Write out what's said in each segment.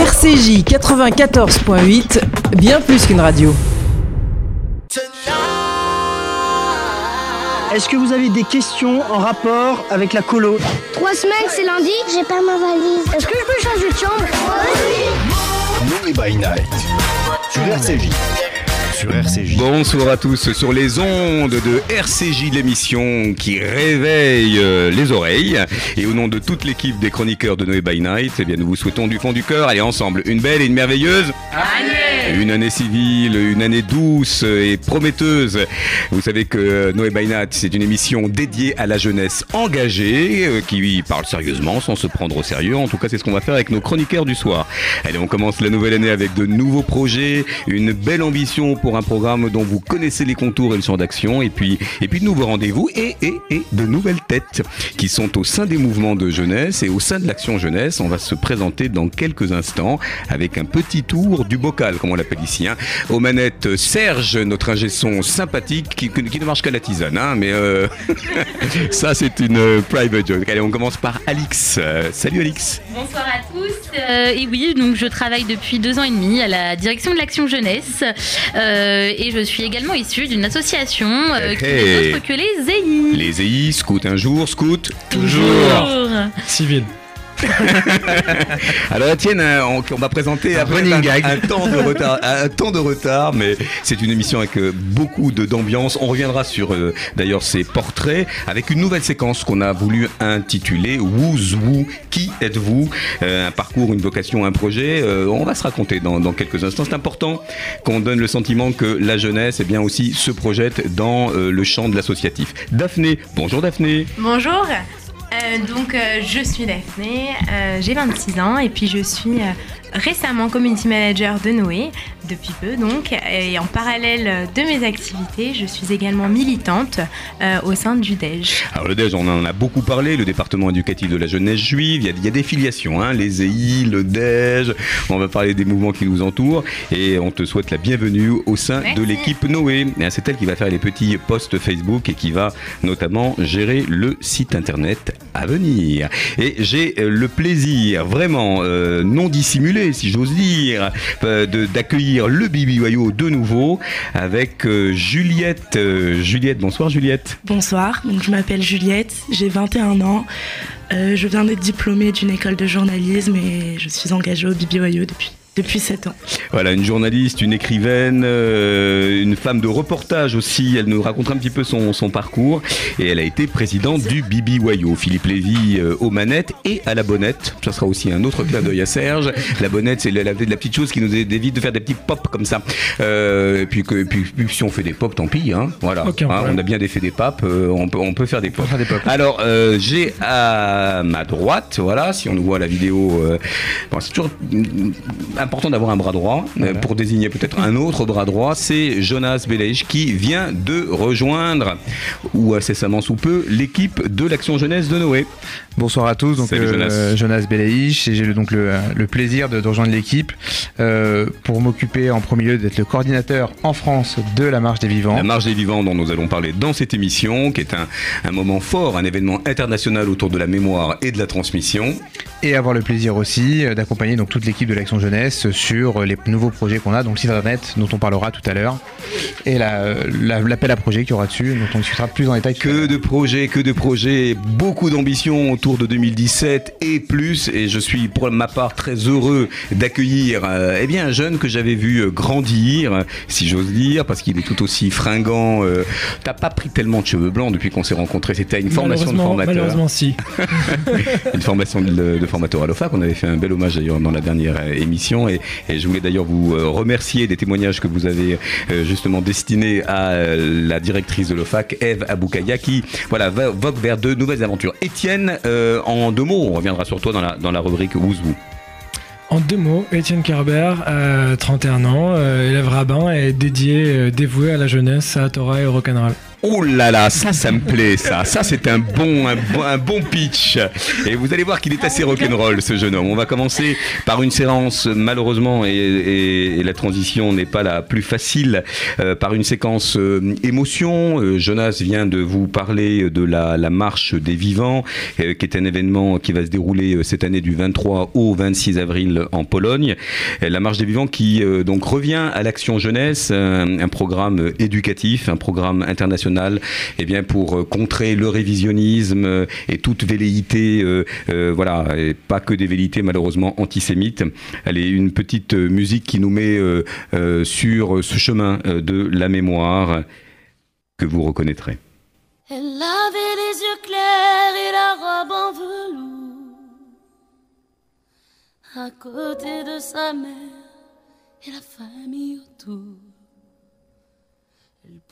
RCJ 94.8, bien plus qu'une radio. Est-ce que vous avez des questions en rapport avec la colo Trois semaines, c'est lundi. J'ai pas ma valise. Est-ce que je peux changer de chambre? Noé by Night sur RCJ. Sur RCJ. Bonsoir à tous sur les ondes de RCJ, l'émission qui réveille euh, les oreilles. Et au nom de toute l'équipe des chroniqueurs de Noé by Night, eh bien, nous vous souhaitons du fond du cœur, allez ensemble, une belle et une merveilleuse une année civile, une année douce et prometteuse. Vous savez que Noé Night, c'est une émission dédiée à la jeunesse engagée, euh, qui parle sérieusement sans se prendre au sérieux. En tout cas, c'est ce qu'on va faire avec nos chroniqueurs du soir. Allez, on commence la nouvelle année avec de nouveaux projets, une belle ambition pour un programme dont vous connaissez les contours et le champ d'action, et puis, et puis de nouveaux rendez-vous et, et, et de nouvelles têtes qui sont au sein des mouvements de jeunesse et au sein de l'action jeunesse. On va se présenter dans quelques instants avec un petit tour du bocal, l'appelle ici. hein. Aux manettes, Serge, notre ingé son sympathique, qui, qui ne marche qu'à la tisane, hein, mais euh, ça c'est une euh, private joke. Allez, on commence par Alix. Euh, salut Alix. Bonsoir à tous. Euh, et oui, donc je travaille depuis deux ans et demi à la direction de l'action jeunesse Euh, et je suis également issue d'une association euh, qui Hey. n'est autre que les EI. Les EI, scout un jour, scout Bonjour. Civil. Alors Etienne, euh, on, on va présenter Un après running un, gag. un temps de retard, un temps de retard, mais c'est une émission avec euh, beaucoup de d'ambiance. On reviendra sur euh, d'ailleurs ces portraits avec une nouvelle séquence qu'on a voulu intituler Who's Who, qui êtes-vous Euh, Un parcours, une vocation, un projet. Euh, on va se raconter dans, dans quelques instants. C'est important qu'on donne le sentiment que la jeunesse, eh bien aussi, se projette dans euh, le champ de l'associatif. Daphné, bonjour Daphné. Bonjour, Euh, donc euh, je suis Daphné, euh, j'ai 26 ans et puis je suis euh, récemment community manager de Noé, depuis peu donc, et en parallèle de mes activités, je suis également militante euh, au sein du DEJ. Alors le DEJ, on en a beaucoup parlé, le département éducatif de la jeunesse juive, il y a, il y a des filiations, hein, les EI, le DEJ, on va parler des mouvements qui nous entourent et on te souhaite la bienvenue au sein Merci. de l'équipe Noé. Et C'est elle qui va faire les petits posts Facebook et qui va notamment gérer le site internet à venir. Et j'ai euh, le plaisir, vraiment euh, non dissimulé si j'ose dire, euh, d'accueillir le Bibi Wayo de nouveau avec euh, Juliette. Euh, Juliette, bonsoir Juliette. Bonsoir, je m'appelle Juliette, j'ai 21 ans. Je viens d'être diplômée d'une école de journalisme et je suis engagée au BBYO depuis, depuis 7 ans. Voilà, une journaliste, une écrivaine, euh, une femme de reportage aussi. Elle nous racontera un petit peu son, son parcours. Et elle a été présidente du BBYO. Philippe Lévy euh, aux manettes et à la bonnette. Ça sera aussi un autre clin d'œil à Serge. La bonnette, c'est la, la- la petite chose qui nous évite de faire des petits pops comme ça. Euh, et puis, que, puis, puis si on fait des pops, tant pis. Hein, voilà. Hein, on a bien des fait des papes. euh, on, peut, on peut faire des pops. Alors, euh, j'ai à ma droite, voilà, si on nous voit la vidéo, euh, bon, c'est toujours mm, important d'avoir un bras droit euh, pour désigner peut-être un autre bras droit. C'est Jonas Beleich qui vient de rejoindre, ou incessamment sous peu, l'équipe de l'Action Jeunesse de Noé. Bonsoir à tous, donc Salut, euh, Jonas. Jonas Belaïch et j'ai donc le, le plaisir de, de rejoindre l'équipe euh, pour m'occuper en premier lieu d'être le coordinateur en France de la Marche des Vivants. La Marche des Vivants dont nous allons parler dans cette émission, qui est un, un moment fort, un événement international autour de la mémoire et de la transmission. et avoir le plaisir aussi euh, d'accompagner donc toute l'équipe de l'Action Jeunesse sur les nouveaux projets qu'on a, donc le site internet dont on parlera tout à l'heure et la- la- l'appel à projet qu'il y aura dessus, dont on discutera plus en détail. Que de projets, que de projets, beaucoup d'ambition autour de 2017 et plus. Et je suis pour ma part très heureux d'accueillir euh, eh bien, un jeune que j'avais vu euh, grandir, si j'ose dire, parce qu'il est tout aussi fringant. euh. T'as pas pris tellement de cheveux blancs depuis qu'on s'est rencontrés. C'était à une formation de formateur. Malheureusement, si. une formation de, de formateur à l'OFAC. On avait fait un bel hommage d'ailleurs dans la dernière euh, émission et, et je voulais d'ailleurs vous euh, remercier des témoignages que vous avez euh, justement destinés à la directrice de l'OFAC, Eve Aboukaya, qui voilà, va, vogue vers de nouvelles aventures. Étienne, euh, en deux mots, on reviendra sur toi dans la, dans la rubrique Who. En deux mots, Étienne Kerber, euh, 31 ans, élève rabbin et dédié, euh, dévoué à la jeunesse, à Torah et au rock'n'roll. Oh là là, ça, ça me plaît, ça. Ça, c'est un bon, un bon, un bon pitch. Et vous allez voir qu'il est assez rock'n'roll, ce jeune homme. On va commencer par une séance, malheureusement, et, la transition n'est pas la plus facile, euh, par une séquence euh, émotion. Euh, Jonas vient de vous parler de la, marche des vivants, qui est un événement qui va se dérouler cette année du 23 au 26 avril en Pologne. La marche des vivants qui donc revient à l'action jeunesse, un, programme éducatif, un programme international, eh bien pour euh, contrer le révisionnisme euh, et toute velléité, euh, voilà, et pas que des velléités malheureusement antisémites. Allez, une petite musique qui nous met sur ce chemin de la mémoire que vous reconnaîtrez. Elle avait les yeux clairs et la robe en velours. À côté de sa mère et la famille autour.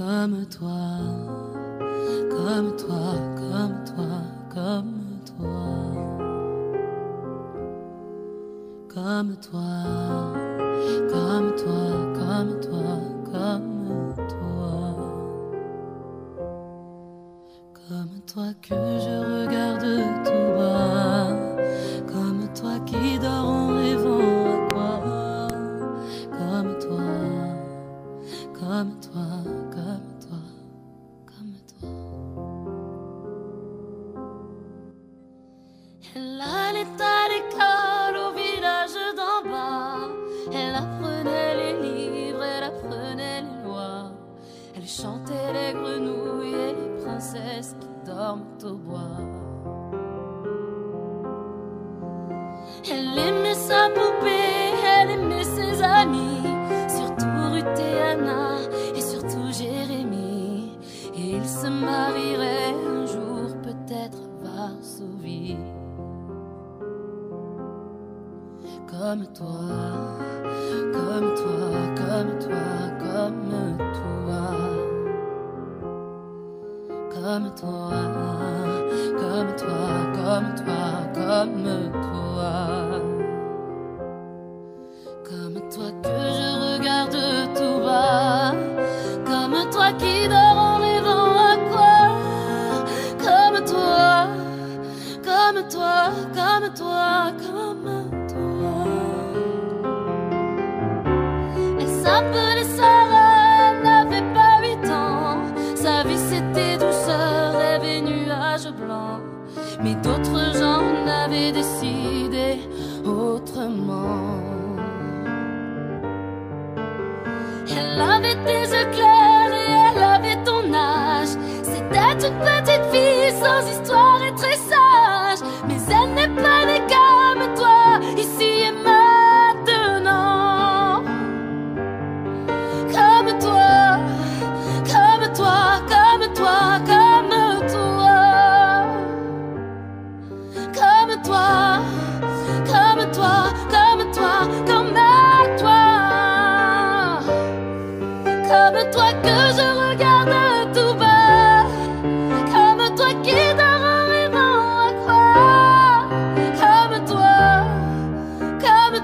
Comme toi, comme toi, comme toi, comme toi. Comme toi, comme toi, comme toi, comme toi. Comme toi que je regarde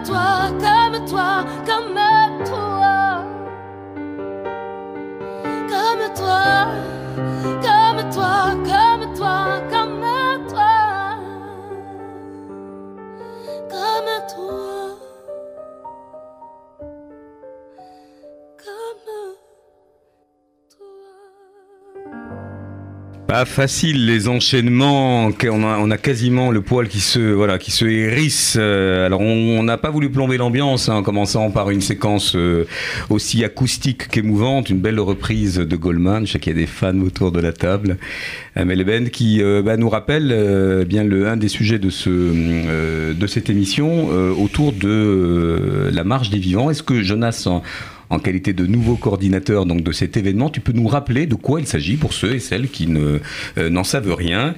toi, Pas facile les enchaînements, on a, quasiment le poil qui se voilà qui se hérisse. Euh, Alors on n'a pas voulu plomber l'ambiance hein, en commençant par une séquence euh, aussi acoustique qu'émouvante, une belle reprise de Goldman. Je sais qu'il y a des fans autour de la table. Amel Ben qui euh, bah, nous rappelle euh, bien le un des sujets de ce euh, de cette émission euh, autour de euh, la marche des vivants. Est-ce que Jonas en, en qualité de nouveau coordinateur donc de cet événement. Tu peux nous rappeler de quoi il s'agit pour ceux et celles qui ne euh, n'en savent rien.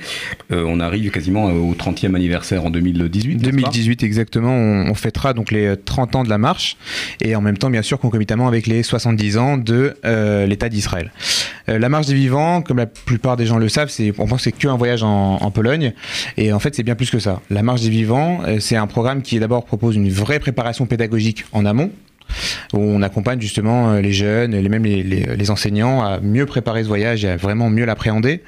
Euh, on arrive quasiment au 30e anniversaire en 2018. n'est-ce pas? 2018 exactement, on, fêtera donc les euh, 30 ans de la marche et en même temps bien sûr concomitamment avec les 70 ans de euh, l'État d'Israël. Euh, la marche des vivants, comme la plupart des gens le savent, c'est on pense que c'est qu'un voyage en, Pologne et en fait c'est bien plus que ça. La marche des vivants, euh, c'est un programme qui d'abord propose une vraie préparation pédagogique en amont où on accompagne justement euh, les jeunes et même les, les- les enseignants à mieux préparer ce voyage et à vraiment mieux l'appréhender.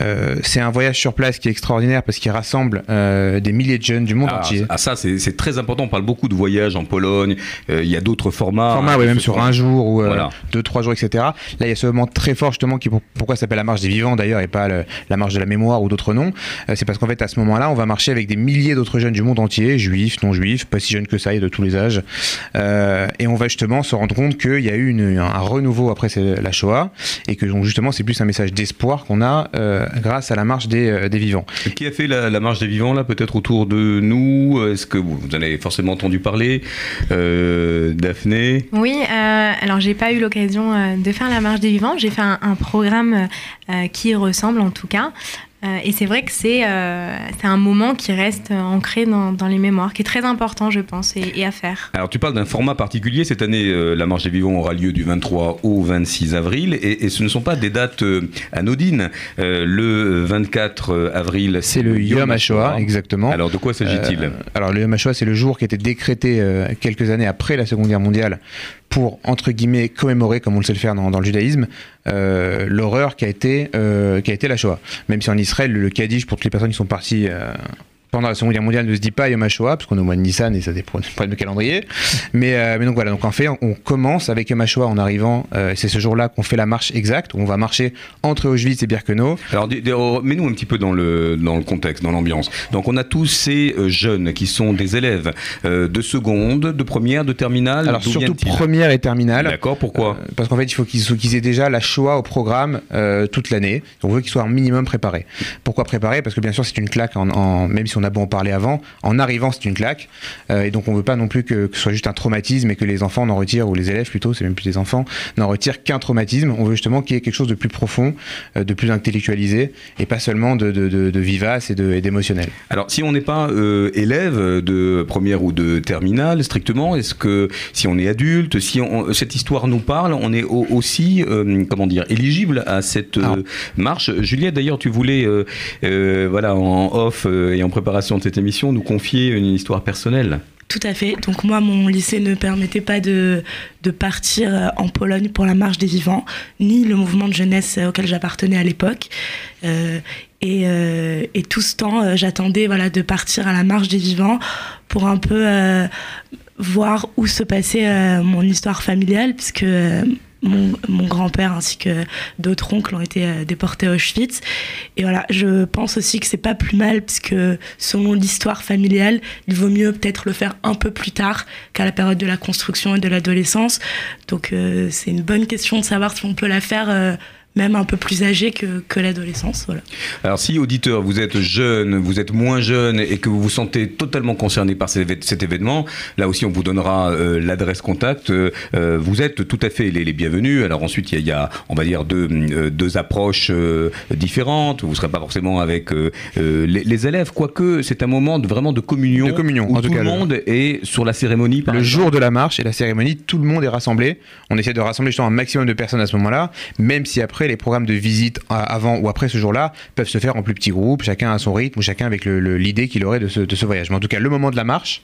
Euh, c'est un voyage sur place qui est extraordinaire parce qu'il rassemble euh, des milliers de jeunes du monde Ah, entier. ah, ça, c'est c'est très important. On parle beaucoup de voyages en Pologne. Euh, Il y a d'autres formats. format, hein, ouais, qui même sur un jour ou euh, Voilà. deux, trois jours, etc. Là, il y a ce moment très fort justement qui pourquoi ça s'appelle la marche des vivants d'ailleurs et pas le- la marche de la mémoire ou d'autres noms. Euh, c'est parce qu'en fait à ce moment-là, on va marcher avec des milliers d'autres jeunes du monde entier, juifs, non juifs, pas si jeunes que ça et de tous les âges, Euh, et on va justement se rendre compte qu'il y a eu une- un renouveau après la Shoah et que donc, justement c'est plus un message d'espoir qu'on a euh, grâce à la marche des, euh, des vivants. Qui a fait la, la marche des vivants là, peut-être autour de nous? Est-ce que vous, vous en avez forcément entendu parler Euh, Daphné? Oui, euh, alors j'ai pas eu l'occasion euh, de faire la marche des vivants. J'ai fait un, un programme euh, qui ressemble en tout cas. Euh, et c'est vrai que c'est euh, un moment qui reste euh, ancré dans, dans les mémoires, qui est très important, je pense, et, et à faire. Alors tu parles d'un format particulier. Cette année, euh, la marche des vivants aura lieu du 23 au 26 avril, et, et ce ne sont pas des dates euh, anodines. Euh, le 24 avril, C'est le Yom HaShoah, exactement. Alors de quoi s'agit-il? Euh, Alors le Yom HaShoah, c'est le jour qui a été décrété euh, quelques années après la Seconde Guerre mondiale pour, entre guillemets, commémorer, comme on le sait le faire dans, le judaïsme, euh, l'horreur qui a été euh, a été la Shoah. Même si en Israël, le Kaddish, pour toutes les personnes qui sont parties euh, pendant la Seconde Guerre mondiale, ne se dit pas Yom HaShoah, parce qu'on est au mois de Nissan et ça problèmes de calendrier. Mais, euh, mais donc voilà, donc en fait, on commence avec Yom HaShoah en arrivant, euh, c'est ce jour-là qu'on fait la marche exacte, où on va marcher entre Auschwitz et Birkenau. Alors, oh, mets-nous un petit peu dans le, dans le contexte, dans l'ambiance. Donc, on a tous ces euh, jeunes qui sont des élèves euh, de seconde, de première, de terminale. Alors surtout première et terminale. D'accord, pourquoi Parce qu'en fait, il faut qu'ils aient déjà la Shoah au programme toute l'année. On veut qu'ils soient un minimum préparés. Pourquoi préparés? Parce que bien sûr, c'est une claque, en, en- même si on a beau en parler avant, en arrivant, c'est une claque. Euh, et donc, on veut pas non plus que, que ce soit juste un traumatisme et que les enfants n'en retirent, ou les élèves plutôt, c'est même plus des enfants, n'en retirent qu'un traumatisme. On veut justement qu'il y ait quelque chose de plus profond, euh, de plus intellectualisé, et pas seulement de, de- de- de vivace et d'émotionnel. Alors, si on n'est pas euh, élève de première ou de terminale, strictement, est-ce que si on est adulte, si on- cette histoire nous parle, on est au- aussi, comment dire, éligible à cette euh, marche? Juliette, d'ailleurs, tu voulais, voilà, en off et en préparation de cette émission, nous confier une histoire personnelle. Tout à fait. Donc moi, mon lycée ne permettait pas de, de partir euh, en Pologne pour la marche des vivants, ni le mouvement de jeunesse euh, auquel j'appartenais à l'époque. Euh, et, tout ce temps, j'attendais voilà, de partir à la marche des vivants pour un peu voir où se passait mon histoire familiale, puisque mon, grand-père ainsi que d'autres oncles ont été euh, déportés à Auschwitz. Et voilà, je pense aussi que c'est pas plus mal, puisque selon l'histoire familiale, il vaut mieux peut-être le faire un peu plus tard qu'à la période de la construction et de l'adolescence. Donc euh, c'est une bonne question de savoir si on peut la faire euh, même un peu plus âgé que, que l'adolescence. Voilà. Alors si auditeur, vous êtes jeune, vous êtes moins jeune et que vous vous sentez totalement concerné par cet événement, là aussi on vous donnera euh, l'adresse contact. Euh, euh, vous êtes tout à fait les, les bienvenus. Alors ensuite il y a, il y a, on va dire deux, euh, deux approches euh, différentes. Vous ne serez pas forcément avec les, les élèves, quoique c'est un moment de, vraiment de communion, De communion, où en tout tout cas, le le- monde est sur la cérémonie. par le exemple. jour de la marche et la cérémonie, tout le monde est rassemblé. On essaie de rassembler justement un maximum de personnes à ce moment-là, même si après les programmes de visite à- avant ou après ce jour-là peuvent se faire en plus petits groupes, chacun à son rythme ou chacun avec l'idée qu'il aurait de ce, voyage. Mais en tout cas, le moment de la marche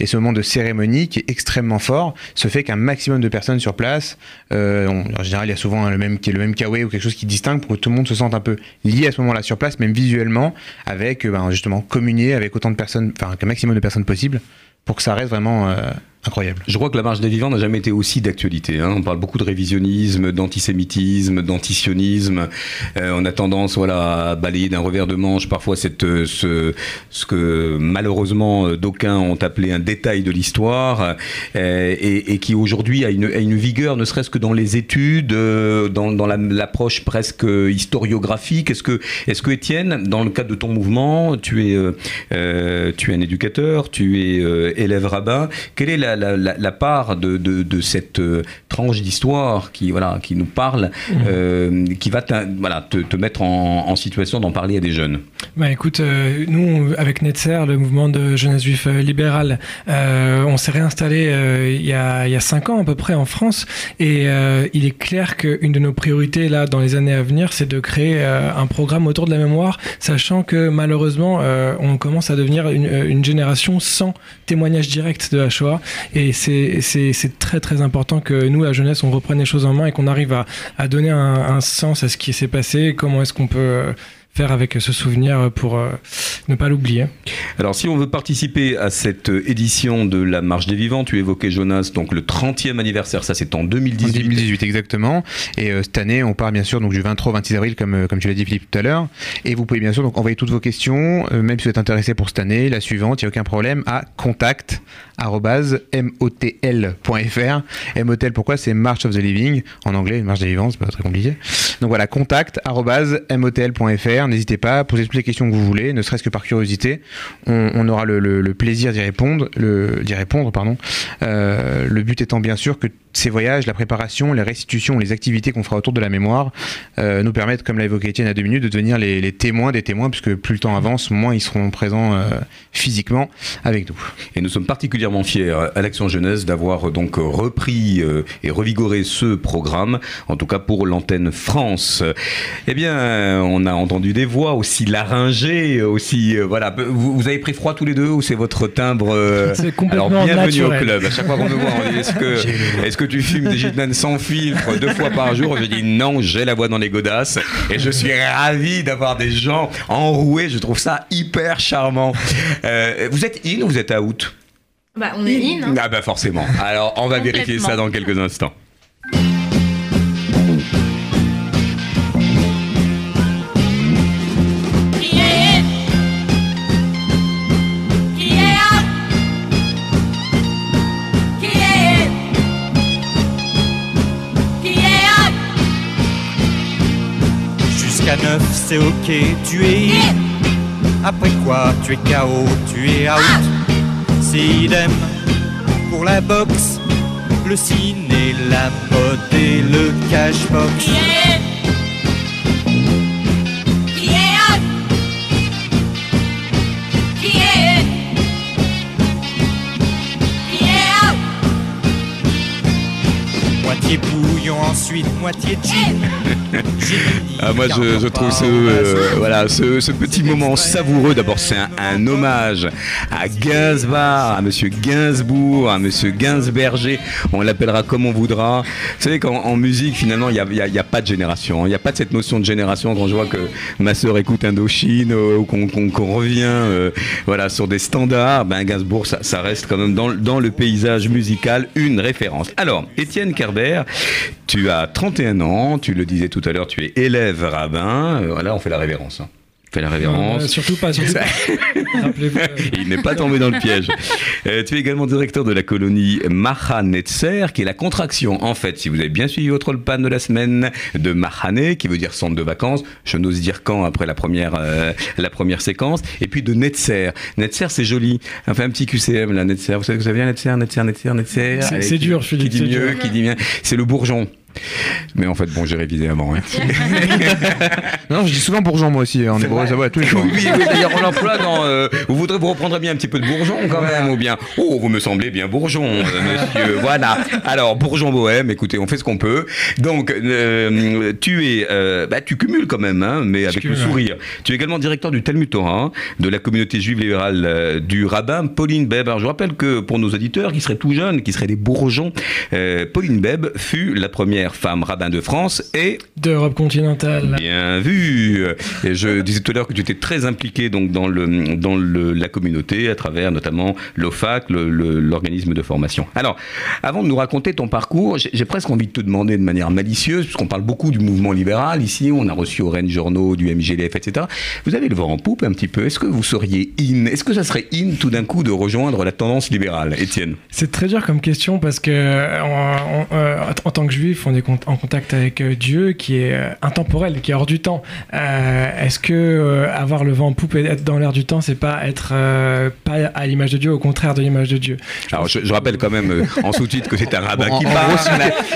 et ce moment de cérémonie qui est extrêmement fort se fait qu'un maximum de personnes sur place. euh, en général, il y a souvent le même, le kawaii ou quelque chose qui distingue pour que tout le monde se sente un peu lié à ce moment-là sur place, même visuellement, avec euh, ben, justement communier avec autant de personnes, enfin un maximum de personnes possible pour que ça reste vraiment euh, incroyable. Je crois que la marche des vivants n'a jamais été aussi d'actualité. hein. On parle beaucoup de révisionnisme, d'antisémitisme, d'antisionisme. Euh, on a tendance voilà, à balayer d'un revers de manche parfois cette, euh, ce, ce que malheureusement euh, d'aucuns ont appelé un détail de l'histoire et, qui aujourd'hui a une, une vigueur ne serait-ce que dans les études, dans, dans la- l'approche presque historiographique. Est-ce que, est-ce que Étienne, dans le cadre de ton mouvement, tu es, tu es un éducateur, tu es élève rabbin, quelle est la, la, la- la- la part de, de- de cette euh, tranche d'histoire qui, voilà, qui nous parle, euh, qui va voilà, te, te mettre en, en situation d'en parler à des jeunes Bah écoute, euh, nous, avec Netzer, le mouvement de jeunesse juif libérale, on s'est réinstallé il y, a, il y a cinq ans à peu près en France. Et il est clair qu'une de nos priorités là, dans les années à venir, c'est de créer un programme autour de la mémoire, sachant que malheureusement, on commence à devenir une, une génération sans témoignage direct de la Shoah. Et c'est très très important que nous, la jeunesse, on reprenne les choses en main et qu'on arrive à, à donner un, un sens à ce qui s'est passé, comment est-ce qu'on peut euh, faire avec ce souvenir pour euh, ne pas l'oublier. Alors, si on veut participer à cette euh, édition de la Marche des Vivants, tu évoquais Jonas, donc le 30e anniversaire, ça c'est en En 2018. 2018 exactement. Et euh, cette année, on part bien sûr donc du 23 au 26 avril, comme, comme tu l'as dit Philippe tout à l'heure. Et vous pouvez bien sûr donc envoyer toutes vos questions, euh, même si vous êtes intéressé pour cette année, la suivante, il n'y a aucun problème, à contact motl.fr. Motel pourquoi C'est March of the Living? En anglais, Marche des Vivants, c'est pas très compliqué. Donc voilà, contact motl.fr. N'hésitez pas à poser toutes les questions que vous voulez, ne serait-ce que par curiosité. On, aura le, plaisir d'y répondre, le- d'y répondre, pardon. Euh, le but étant bien sûr que ces voyages, la préparation, les restitutions, les activités qu'on fera autour de la mémoire euh, nous permettent, comme l'a évoqué Étienne à deux minutes, de devenir les, les témoins des témoins, puisque plus le temps avance, moins ils seront présents euh, physiquement avec nous. Et nous sommes particulièrement fiers à l'Action Jeunesse d'avoir euh, donc repris euh, et revigoré ce programme, en tout cas pour l'antenne France. Eh bien, on a entendu des voix aussi laryngées, aussi euh, voilà. Vous, vous avez pris froid tous les deux ou c'est votre timbre C'est complètement Alors bienvenue naturel. au club. À chaque fois qu'on me voit, on dit est-ce que est-ce que tu fumes des gitanes sans filtre deux fois par jour? Je dis non, j'ai la voix dans les godasses et je suis ravi d'avoir des gens enroués. Je trouve ça hyper charmant. Euh, vous êtes in ou vous êtes out? Bah, on est in. hein. ah bah forcément. Alors on va vérifier ça dans quelques instants. Qui est in? Qui est out? Qui est in? Qui est out? Jusqu'à 9, c'est ok, tu es in. Après quoi, tu es KO, tu es out. C'est idem pour la boxe, le ciné, la mode et le cashbox. Qui est in Qui est out Qui est in Qui est out Moitié bouillon, ensuite moitié gin. Ah, moi je, je trouve ce, euh, voilà, ce, ce petit moment savoureux. D'abord c'est un, un hommage à Gainsbourg, à Monsieur Gainsbourg, à Monsieur Gainsberger. On l'appellera comme on voudra. Vous savez qu'en en musique finalement il n'y a, pas de génération. Il n'y a pas de cette notion de génération quand je vois que ma sœur écoute Indochine euh, ou qu'on revient euh, voilà, sur des standards. Ben, Gainsbourg ça, ça reste quand même dans le paysage musical une référence. Alors Étienne Kerber, tu as 31 ans, tu le disais tout à l'heure, tu es élève rabbin. Euh, voilà, on fait la révérence. hein. On fait la révérence. Euh, surtout pas, surtout pas. Rappelez-vous. euh, Il n'est pas tombé dans le piège. Euh, tu es également directeur de la colonie Maha Netzer, qui est la contraction, en fait, si vous avez bien suivi votre pan de la semaine, de Mahane, qui veut dire centre de vacances. Je n'ose dire quand après la première, euh, la première séquence. Et puis de Netzer. Netzer, c'est joli. Enfin, un petit QCM, là, Netzer. Vous savez que ça vient, Netzer, Netzer, Netzer, Netzer. C'est- dur, Philippe, Qui dit mieux, dur. qui dit bien. C'est le bourgeon. Mais en fait, bon, j'ai révisé avant. hein. Non, je dis souvent bourgeon moi aussi, en hébreu, ça va tous les jours. Oui, oui, d'ailleurs, on l'emploie dans. euh, vous voudrez vous reprendrez bien un petit peu de bourgeon quand même, ou bien. Oh, vous me semblez bien bourgeon, euh, monsieur. voilà. Alors, bourgeon bohème, écoutez, on fait ce qu'on peut. Donc, euh, tu es. bah, tu cumules quand même, hein, mais avec le sourire. Tu es également directeur du Talmud Torah, de la communauté juive libérale du rabbin Pauline Beb. Alors, je rappelle que pour nos auditeurs qui seraient tout jeunes, qui seraient des bourgeons, Pauline Beb fut la première femme rabbin de France et D'Europe continentale. Bien vu. Et je disais tout à l'heure que tu étais très impliqué donc dans le dans le, la communauté à travers notamment l'OFAC, l'organisme de formation. Alors, avant de nous raconter ton parcours, j'ai presque envie de te demander de manière malicieuse, puisqu'on parle beaucoup du mouvement libéral ici, on a reçu au Rennes Journaux, du MGLF, etc. Vous avez le vent en poupe un petit peu. Est-ce que vous seriez in? Est-ce que ça serait in tout d'un coup de rejoindre la tendance libérale, Étienne? C'est très dur comme question parce que euh, en, en- tant que juif, on des con- en contact avec euh, Dieu, qui est euh, intemporel, qui est hors du temps. Euh, Est-ce que euh, avoir le vent en poupe et être dans l'air du temps, c'est pas être euh, pas à l'image de Dieu, au contraire de l'image de Dieu? Alors je, je rappelle quand même euh, en sous-titre que c'est un rabbin Bon, qui en parle.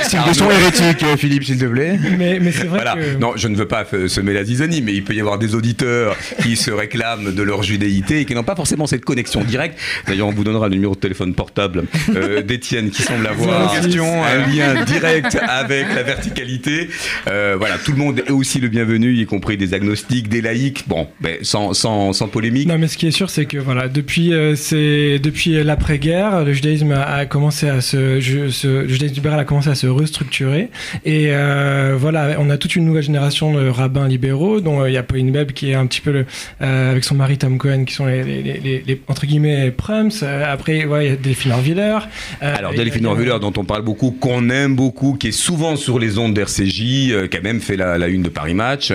c'est une- Arnaud- hérétique, Philippe, s'il te plaît. Mais, mais c'est vrai Voilà. que. Non, je ne veux pas semer la zizanie, mais il peut y avoir des auditeurs qui se réclament de leur judéité et qui n'ont pas forcément cette connexion directe. D'ailleurs, on vous donnera le numéro de téléphone portable euh, d'Étienne qui semble avoir six. un lien direct avec la verticalité. Euh, voilà, tout le monde est aussi le bienvenu, y compris des agnostiques, des laïcs. Bon, ben, sans, sans, sans polémique. Non, mais ce qui est sûr, c'est que voilà, depuis euh, c'est depuis l'après-guerre, le judaïsme a, commencé à se, ju- se- le judaïsme libéral a commencé à se restructurer. Et euh, voilà, on a toute une nouvelle génération de rabbins libéraux, dont il y a Pauline Webb qui est un petit peu le, avec son mari Tom Cohen, qui sont les, les, les- les- les- entre guillemets prums. Après, ouais, il y a Delphine Orviller. Alors Delphine Orviller, dont on parle beaucoup, qu'on aime beaucoup, qui est souvent sur les ondes d'RCJ, euh, qui a même fait la, une de Paris Match,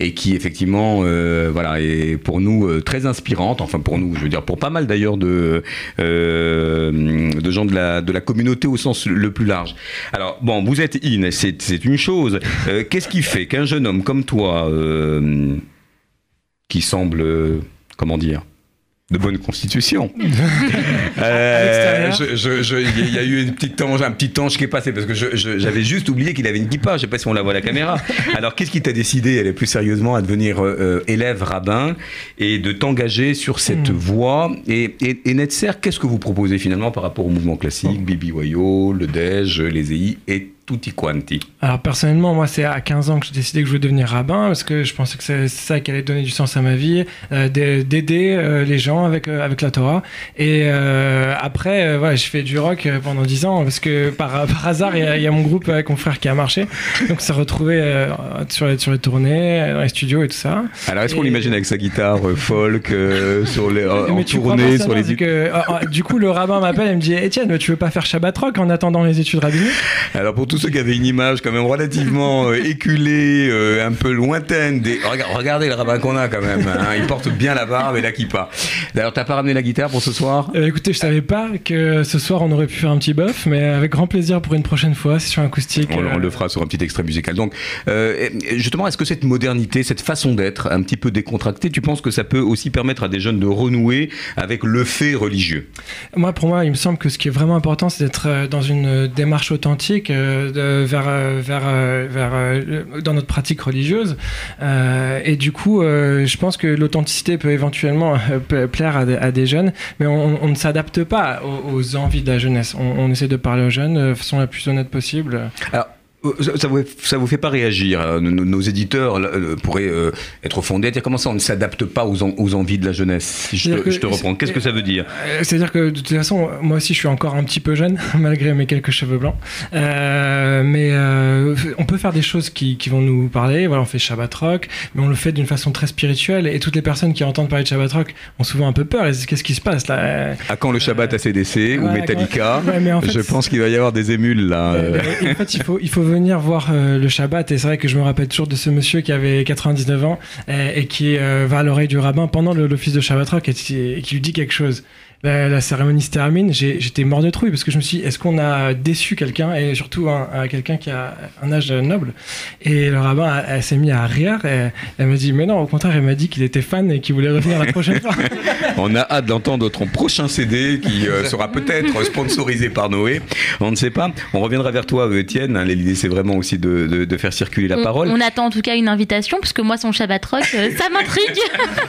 et qui effectivement, euh, voilà, est pour nous euh, très inspirante. Enfin pour nous, je veux dire pour pas mal d'ailleurs de de gens de la de la communauté au sens le plus large. Alors bon, vous êtes in, c'est une chose. Qu'est-ce qui fait qu'un jeune homme comme toi, qui semble, comment dire, de bonne constitution. Euh, Il y a eu une petite ange, un petit ange qui est passé parce que j'avais juste oublié qu'il avait une kippa. Je sais pas si on la voit à la caméra. Alors qu'est-ce qui t'a décidé, elle est plus sérieusement, à devenir euh, euh, élève rabbin et de t'engager sur cette voie? Et, et, et Netzer, qu'est-ce que vous proposez finalement par rapport au mouvement classique, Bibi Wayo, le Dej, les EI et tutti quanti Alors personnellement, moi c'est à 15 ans que j'ai décidé que je voulais devenir rabbin parce que je pensais que c'est ça qui allait donner du sens à ma vie, euh, d'a- d'aider euh, les gens avec euh, avec la Torah. Et après, voilà, j'ai fait du rock pendant 10 ans parce que par, par hasard, il y, a- il y a mon groupe avec mon frère qui a marché, donc on s'est retrouvé sur les sur les tournées, dans les studios et tout ça. Alors est-ce qu'on l'imagine avec sa guitare folk sur les, en tournée ça, sur les que, du coup, le rabbin m'appelle et me dit Étienne, tu veux pas faire Shabbat Rock en attendant les études rabbiniques? Alors pour tous ceux qui avaient une image quand même relativement euh, éculée, euh, un peu lointaine, des... Regardez le rabbin qu'on a quand même, hein, il porte bien la barbe et la kippa. D'ailleurs, t'as pas ramené la guitare pour ce soir? Euh, écoutez, je savais pas que ce soir on aurait pu faire un petit buff, mais avec grand plaisir pour une prochaine fois, session acoustique. on, on le fera sur un petit extrait musical. Donc, justement, est-ce que cette modernité, cette façon d'être, un petit peu décontractée, tu penses que ça peut aussi permettre à des jeunes de renouer avec le fait religieux? Moi, pour moi, il me semble que ce qui est vraiment important, c'est d'être dans une démarche authentique vers, euh, euh, euh, dans notre pratique religieuse. Et du coup, je pense que l'authenticité peut éventuellement plaire à des, jeunes, mais on, ne s'adapte pas aux, envies de la jeunesse. On, on essaie de parler aux jeunes de façon la plus honnête possible. Alors, ça- ça vous, ça vous fait pas réagir euh, nos, nos éditeurs là, euh, pourraient euh, être fondés à dire comment ça on ne s'adapte pas aux, en- aux envies de la jeunesse si je, te, que- je te reprends qu'est-ce que ça veut dire? Euh, C'est-à-dire que de toute façon, moi aussi, je suis encore un petit peu jeune, malgré mes quelques cheveux blancs. Euh, mais euh, on peut faire des choses qui, qui vont nous parler. Voilà, on fait Shabbat Rock, mais on le fait d'une façon très spirituelle. Et toutes les personnes qui entendent parler de Shabbat Rock ont souvent un peu peur. Qu'est-ce qui se passe là? À quand le Shabbat à CDC ou Metallica? quand- ouais, mais en fait, Je pense qu'il va y avoir des émules là. euh. En fait, il faut, il faut venir voir euh, le Shabbat. Et c'est vrai que je me rappelle toujours de ce monsieur qui avait 99 ans et qui euh, va à l'oreille du rabbin pendant l'office de Shabbat Rock et qui lui dit quelque chose. La, la cérémonie se termine, j'étais mort de trouille parce que je me suis dit, est-ce qu'on a déçu quelqu'un et surtout un, un- quelqu'un qui a un âge noble? Et le rabbin elle, elle s'est mis à rire et elle m'a dit, mais non, au contraire, elle m'a dit qu'il était fan et qu'il voulait revenir la prochaine fois. On a hâte d'entendre ton prochain CD qui euh, sera peut-être sponsorisé par Noé. On ne sait pas. On reviendra vers toi, euh, Étienne. hein. L'idée, c'est vraiment aussi de, de- de faire circuler la on, parole. on attend en tout cas une invitation, parce que moi, son Shabbat Rock, euh, ça m'intrigue.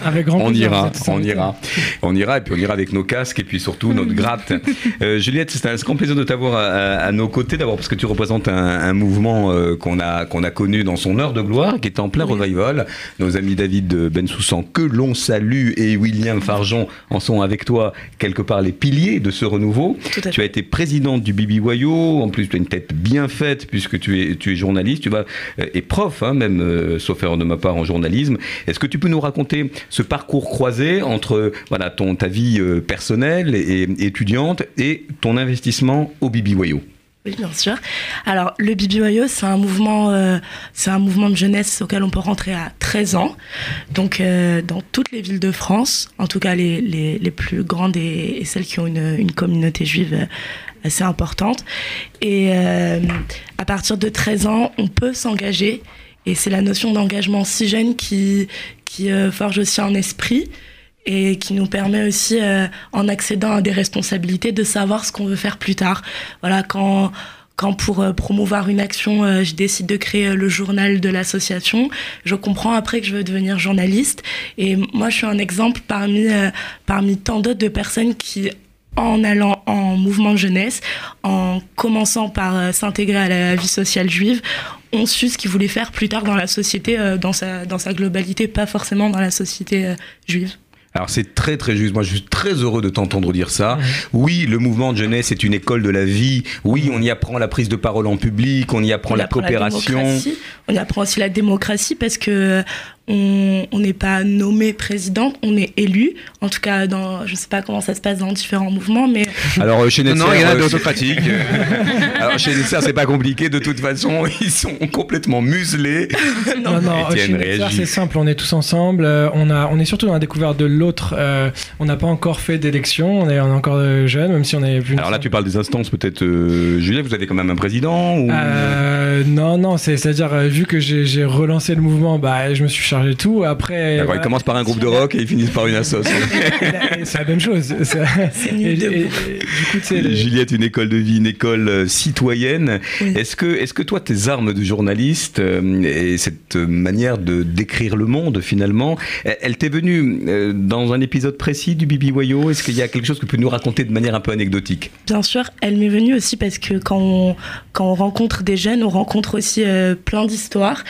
Avec grand On plaisir, ira, êtes tous on ira, on ira, et puis on ira avec nos et puis surtout notre gratte. Euh, Juliette, c'est un grand plaisir de t'avoir à, à- nos côtés, d'abord parce que tu représentes un, un mouvement euh, qu'on a qu'on a connu dans son heure de gloire, qui est en plein revival. Nos amis David Bensoussan, que l'on salue, et William Farjon en sont avec toi quelque part les piliers de ce renouveau. Tu as été présidente du Bibi Wayo, en plus tu as une tête bien faite puisque tu es, tu es journaliste, tu vas, euh, et prof hein, même, euh, sauf erreur de ma part en journalisme. Est-ce que tu peux nous raconter ce parcours croisé entre voilà, ton, ta vie euh, personnelle et, étudiante et ton investissement au Bibi Wayo Oui, bien sûr. Alors, le BBYO, c'est un mouvement, euh, c'est un mouvement de jeunesse auquel on peut rentrer à 13 ans. Donc, euh, dans toutes les villes de France, en tout cas les, les, les plus grandes et, celles qui ont une, une communauté juive euh, assez importante. Et à partir de 13 ans, on peut s'engager. Et c'est la notion d'engagement si jeune qui, qui forge aussi un esprit et qui nous permet aussi, euh, en accédant à des responsabilités, de savoir ce qu'on veut faire plus tard. Voilà, quand, quand pour euh, promouvoir une action, euh, je décide de créer le journal de l'association, je comprends après que je veux devenir journaliste. Et moi, je suis un exemple parmi, parmi tant d'autres de personnes qui en allant en mouvement de jeunesse, en commençant par s'intégrer à la vie sociale juive, ont su ce qu'ils voulaient faire plus tard dans la société, dans, sa, dans sa globalité, pas forcément dans la société juive. Alors c'est très très juste. Moi je suis très heureux de t'entendre dire ça. Oui, le mouvement de jeunesse est une école de la vie. Oui, on y apprend la prise de parole en public, on y apprend On la apprend coopération. on y apprend aussi la démocratie parce que on n'est pas nommé président, on est élu. En tout cas, dans, je sais pas comment ça se passe dans différents mouvements, mais Alors euh, chez Netzer, non, il y en a euh, d'autocratiques. Alors chez Netzer, c'est pas compliqué. De toute façon, ils sont complètement muselés. Non, non, Étienne chez Netzer, c'est simple, on est tous ensemble. euh, on, a, on est surtout dans la découverte de l'autre. euh, on n'a pas encore fait d'élection, on est, on est encore jeune, même si on est plus. Alors là, tu parles des instances, peut-être, euh, Julien, vous avez quand même un président ou... Euh, non, non, c'est- c'est-à-dire, euh, vu que j'ai j'ai relancé le mouvement, bah, je me suis chargé de tout. Après. D'accord, voilà. Ils commencent par un groupe de rock et ils finissent par une assoce. C'est la même chose. C'est nul et- de et- bout. et du coup, tu sais, le- Juliette, une école de vie, une école euh, citoyenne. Oui. Est-ce que, est-ce que toi, tes armes de journaliste euh, et cette manière de décrire le monde, finalement, elle, elle t'est venue euh, dans un épisode précis du BBYO Est-ce qu'il y a quelque chose que tu peux nous raconter de manière un peu anecdotique? Bien sûr, elle m'est venue aussi parce que quand on, quand on rencontre des jeunes, on rencontre aussi euh, plein d'histoires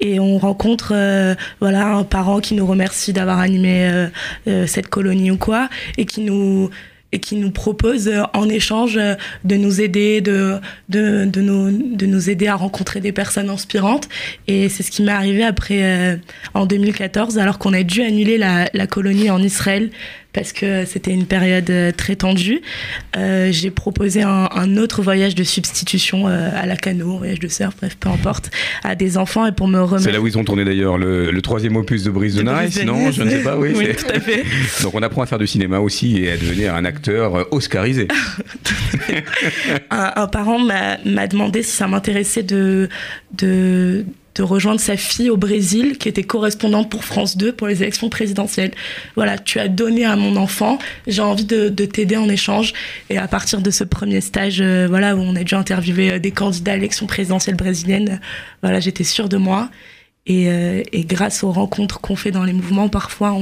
et on rencontre euh, voilà un parent qui nous remercie d'avoir animé euh, euh, cette colonie ou quoi et qui nous et qui nous propose euh, en échange de nous aider, de, de, de, nous, de nous aider à rencontrer des personnes inspirantes. Et c'est ce qui m'est arrivé après, euh, en 2014, alors qu'on a dû annuler la, la colonie en Israël parce que c'était une période euh, très tendue. Euh, J'ai proposé un, un autre voyage de substitution euh, à la cano, voyage de surf, bref, peu importe, à des enfants et pour me remettre. C'est là où ils ont tourné d'ailleurs le, le troisième opus de Brise de Nice, non. Je ne sais pas, oui. Oui, c'est- tout à fait. Donc on apprend à faire du cinéma aussi et à devenir un acteur oscarisé. un, un parent m'a m'a demandé si ça m'intéressait de, de, de rejoindre sa fille au Brésil, qui était correspondante pour France 2 pour les élections présidentielles. Voilà, tu as donné à mon enfant, j'ai envie de, de t'aider en échange. Et à partir de ce premier stage, euh, voilà, où on a dû interviewer euh, des candidats à l'élection présidentielle brésilienne, voilà, j'étais sûre de moi. Et, euh, grâce aux rencontres qu'on fait dans les mouvements, parfois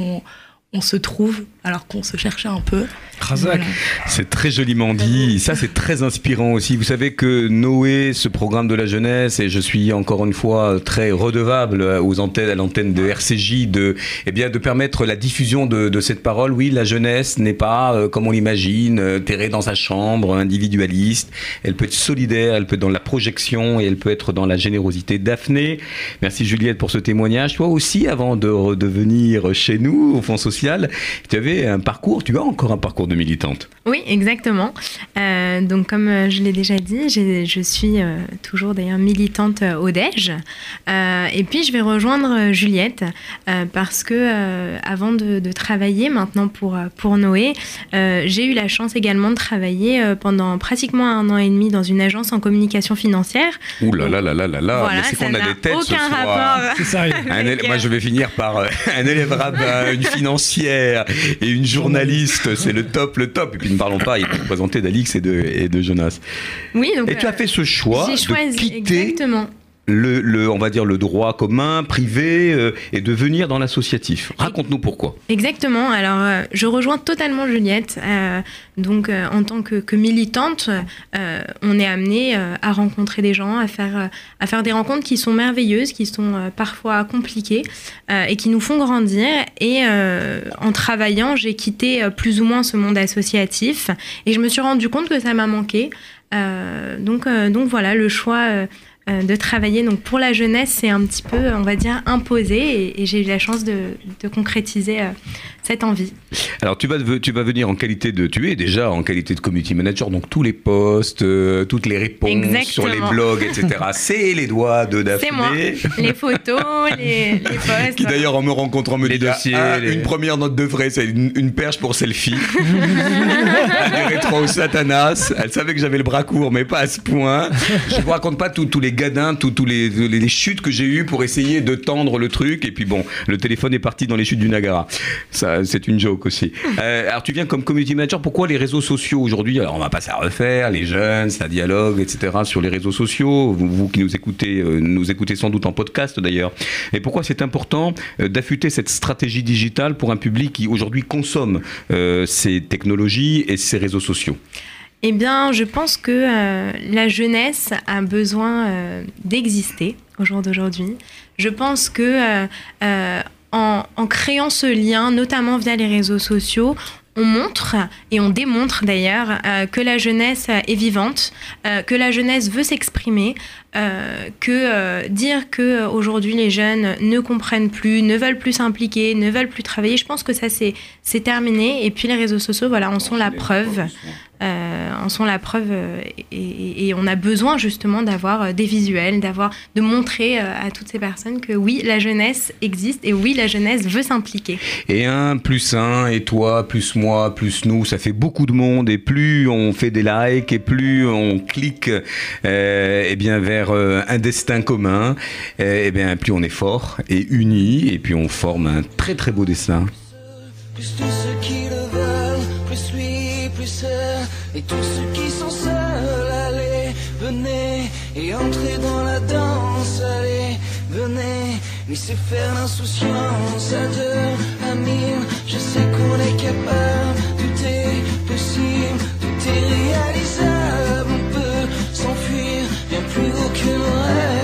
on se trouve alors qu'on se cherchait un peu. Razak. Voilà. C'est très joliment dit. Ça, c'est très inspirant aussi. Vous savez que Noé, ce programme de la jeunesse, et je suis encore une fois très redevable aux antennes, à l'antenne de RCJ, de, eh bien, de permettre la diffusion de, de cette parole. Oui, la jeunesse n'est pas, euh, comme on l'imagine, euh, terrée dans sa chambre, individualiste. Elle peut être solidaire, elle peut être dans la projection et elle peut être dans la générosité. Daphné, merci Juliette pour ce témoignage. Toi aussi, avant de redevenir chez nous, au Fonds social, tu avais un parcours, tu as encore un parcours de militante. Oui, exactement. Euh, donc, comme euh, je l'ai déjà dit, je suis euh, toujours d'ailleurs militante au DEJ. Euh, et puis, je vais rejoindre Juliette euh, parce que euh, avant de, de travailler maintenant pour, pour Noé, euh, j'ai eu la chance également de travailler euh, pendant pratiquement un an et demi dans une agence en communication financière. Ouh là là là là là là, Voilà, mais c'est qu'on a des têtes ce aucun soir. rapport. C'est sérieux. Moi, je vais finir par euh, un élève rabbin, une financière et une journaliste. C'est le top, le top. Et puis, ne parlons pas, il est représenté d'Alix et de, et de Jonas. Oui, donc. Et tu as euh, fait ce choix J'ai de choisi quitter exactement. Le, on va dire, le droit commun, privé, euh, et de venir dans l'associatif. Raconte-nous pourquoi. Exactement. Alors, euh, je rejoins totalement Juliette. Euh, donc, euh, en tant que, que militante, euh, on est amené euh, à rencontrer des gens, à faire, euh, à faire des rencontres qui sont merveilleuses, qui sont euh, parfois compliquées euh, et qui nous font grandir. Et euh, en travaillant, j'ai quitté euh, plus ou moins ce monde associatif et je me suis rendu compte que ça m'a manqué. Euh, donc, euh, donc voilà, le choix. Euh, de travailler. Donc pour la jeunesse, c'est un petit peu, on va dire, imposé et, et j'ai eu la chance de, de concrétiser euh, cette envie. Alors tu vas, tu vas venir en qualité de, tu es déjà en qualité de community manager, donc tous les posts, euh, toutes les réponses sur les blogs, etc. C'est les doigts de C'est moi. Daphné. Les photos, les, les posts. Qui d'ailleurs en me rencontrant me dit dossiers, ah, les- une première note de frais, c'est une, une perche pour selfie. Elle trop au Satanas. Elle savait que j'avais le bras court, mais pas à ce point. Je vous raconte pas tous tous les gadins, tous les, les, chutes que j'ai eues pour essayer de tendre le truc. Et puis bon, le téléphone est parti dans les chutes du Niagara. Ça, c'est une joke aussi. Euh, alors tu viens comme community manager. Pourquoi les réseaux sociaux aujourd'hui Alors on va pas ça refaire. Les jeunes, ça dialogue, etc. Sur les réseaux sociaux. Vous, vous qui nous écoutez, euh, nous écoutez sans doute en podcast d'ailleurs. Et pourquoi c'est important euh, d'affûter cette stratégie digitale pour un public qui aujourd'hui consomme ces technologies et ces réseaux sociaux? Eh bien, je pense que euh, la jeunesse a besoin euh, d'exister au jour d'aujourd'hui. Je pense que euh, euh, en, en créant ce lien, notamment via les réseaux sociaux, on montre et on démontre d'ailleurs euh, que la jeunesse est vivante, euh, que la jeunesse veut s'exprimer, euh, que euh, dire que euh, aujourd'hui les jeunes ne comprennent plus, ne veulent plus s'impliquer, ne veulent plus travailler, je pense que ça c'est c'est terminé. Et puis les réseaux sociaux, voilà, en sont la preuve. Euh, en sont la preuve euh, et, et- et on a besoin justement d'avoir euh, des visuels, d'avoir de montrer euh, à toutes ces personnes que oui, la jeunesse existe et oui, la jeunesse veut s'impliquer. Et un plus un, et toi, plus moi, plus nous, ça fait beaucoup de monde. Et plus on fait des likes, et plus on clique euh, eh bien, vers euh, un destin commun, euh, eh bien, plus on est fort et uni, et puis on forme un très très beau destin. Plus tous ceux qui le veulent, et tous ceux qui sont seuls, allez, venez, et entrez dans la danse, allez, venez, laissez faire l'insouciance à deux, à mille, je sais qu'on est capable, tout est possible, tout est réalisable, on peut s'enfuir, bien plus haut que nos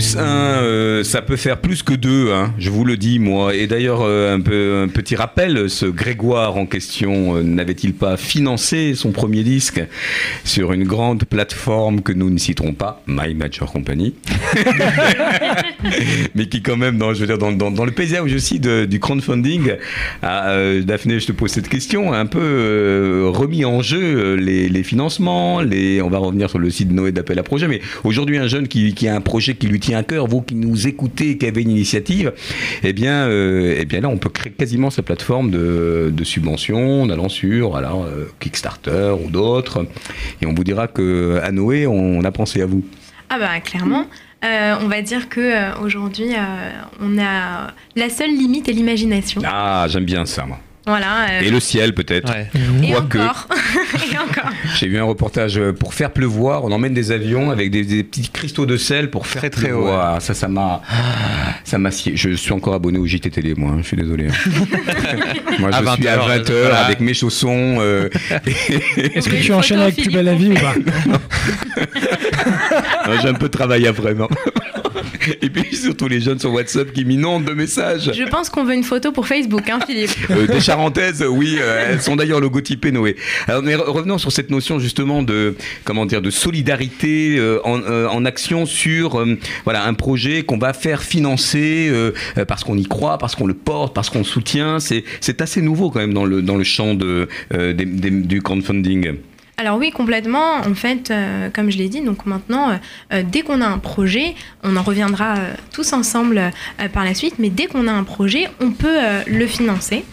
ça peut faire plus que deux, hein, je vous le dis moi. Et d'ailleurs, euh, un, peu, un petit rappel, ce Grégoire en question euh, n'avait-il pas financé son premier disque sur une grande plateforme que nous ne citerons pas, My Major Company, mais qui quand même, dans, je veux dire, dans, dans- dans le paysage aussi de- du crowdfunding, a, euh, Daphné, je te pose cette question, a un peu euh, remis en jeu euh, les, les financements, les, on va revenir sur le site de Noé d'appel à projet, mais aujourd'hui un jeune qui, qui a un projet qui lui tient à cœur, vous qui nous écoutez, qui avez une initiative, eh bien, euh, eh bien là on peut créer quasiment sa plateforme de, de subvention en allant sur alors, euh, Kickstarter ou d'autres, et on vous dira que à Noé on a pensé à vous. Ah bah clairement. Euh, on va dire que euh, aujourd'hui, euh, on a la seule limite est l'imagination. Ah, j'aime bien ça, moi. Voilà. euh, Et le ciel peut-être. et Quoique. encore. et encore. J'ai vu un reportage euh, pour faire pleuvoir. On emmène des avions avec des, des petits cristaux de sel pour faire très haut, pleuvoir. Ça, ça m'a, ça m'a scié. Je suis encore abonné au JT Télé, moi. hein, Je suis désolé. moi, je À suis à 20 20 h voilà. avec mes chaussons. euh, Est-ce que tu enchaînes avec Plus belle la vie ou pas Ouais, J'ai un peu de travail après, non Et puis surtout les jeunes sur WhatsApp qui m'inondent de messages. Je pense qu'on veut une photo pour Facebook, hein, Philippe. Euh, des charentaises, oui, euh, elles sont d'ailleurs logotypées Noé. Alors, mais re- revenons sur cette notion justement de comment dire de solidarité euh, en, en action sur voilà un projet qu'on va faire financer parce qu'on y croit, parce qu'on le porte, parce qu'on le soutient. C'est c'est assez nouveau quand même dans le dans le champ de des- des- du crowdfunding. Alors oui, complètement. En fait, euh, comme je l'ai dit, donc maintenant, euh, euh, dès qu'on a un projet, on en reviendra euh, tous ensemble euh, par la suite, mais dès qu'on a un projet, on peut euh, le financer.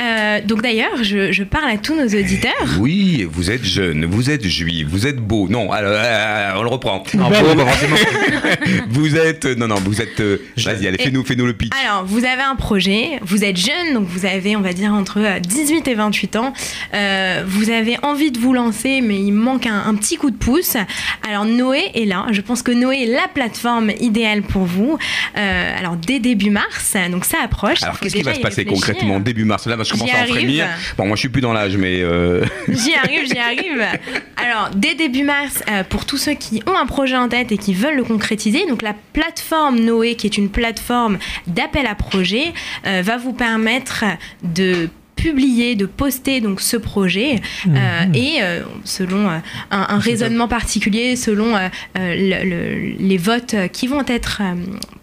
Euh, donc d'ailleurs, je, je parle à tous nos auditeurs. Oui, vous êtes jeune, vous êtes juif, vous êtes beau. Non, alors, euh, on le reprend. Beau, bah, forcément. vous êtes non non, vous êtes. euh, Vas-y, allez, fais-nous fais-nous le pitch. Alors, vous avez un projet, vous êtes jeune, donc vous avez, on va dire, entre euh, 18 et 28 ans. Euh, vous avez envie de vous lancer, mais il manque un, un petit coup de pouce. Alors, Noé est là. Je pense que Noé est la plateforme idéale pour vous. Euh, alors, dès début mars, donc ça approche. Alors, qu'est-ce qui va se passer concrètement début mars Là, moi, je commence à en frémir. Bon, moi, je suis plus dans l'âge, mais. euh, J'y arrive, j'y arrive. Alors, dès début mars, euh, pour tous ceux qui ont un projet en tête et qui veulent le concrétiser, donc la plateforme Noé, qui est une plateforme d'appel à projet, va vous permettre de publier, de poster donc ce projet euh, Mhm. et euh, selon euh, un, un raisonnement particulier, selon euh, euh, le- le- les votes qui vont être euh,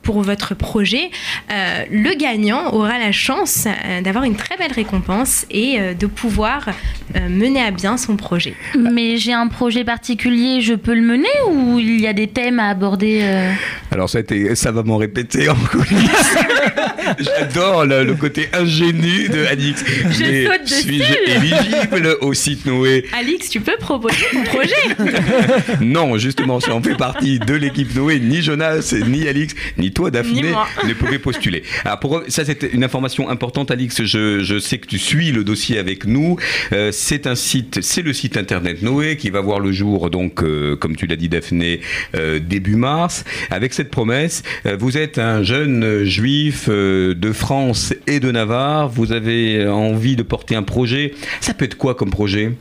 pour votre projet, euh, le gagnant aura la chance euh, d'avoir une très belle récompense et euh, de pouvoir euh, mener à bien son projet. Mais j'ai un projet particulier, je peux le mener ou il y a des thèmes à aborder euh Alors, ça a été savamment répété en coulisses. J'adore le, le côté ingénu de Alix. Je Mais saute dessus. Suis-je éligible au site Noé? Alix, tu peux proposer ton projet Non, justement, si on fait partie de l'équipe Noé, ni Jonas, ni Alix, ni toi, Daphné, ne pouvez postuler. Alors, pour, ça, c'était une information importante, Alix. Je, je sais que tu suis le dossier avec nous. Euh, c'est un site, c'est le site internet Noé qui va voir le jour, donc, euh, comme tu l'as dit, Daphné, euh, début mars. Avec cette promesse, euh, vous êtes un jeune juif euh, de France et de Navarre. Vous avez envie de porter un projet. Ça peut être quoi comme projet?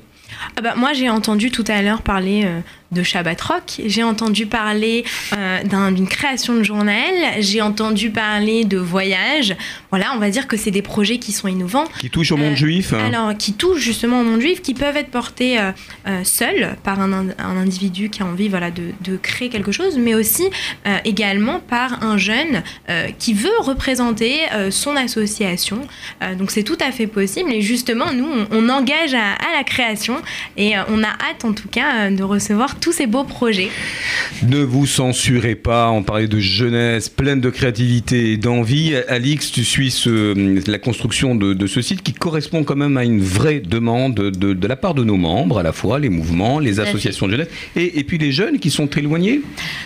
Ah bah, moi, j'ai entendu tout à l'heure parler euh, de Shabbat Rock, j'ai entendu parler euh, d'un- d'une création de journal, j'ai entendu parler de voyage. Voilà, on va dire que c'est des projets qui sont innovants. qui touche au monde juif hein Alors, qui touchent justement au monde juif, qui peuvent être portés euh, euh, seuls par un, ind- un individu qui a envie voilà, de, de créer quelque chose, mais aussi euh, également par un jeune euh, qui veut représenter euh, son association. Euh, donc, c'est tout à fait possible. Et justement, nous, on, on engage à, à la création et euh, on a hâte, en tout cas, euh, de recevoir tous ces beaux projets. Ne vous censurez pas, on parlait de jeunesse, pleine de créativité et d'envie. Alix, tu suis ce- la construction de, de ce site qui correspond quand même à une vraie demande de, de la part de nos membres, à la fois les mouvements, les associations de jeunesse et, et puis les jeunes qui sont éloignés.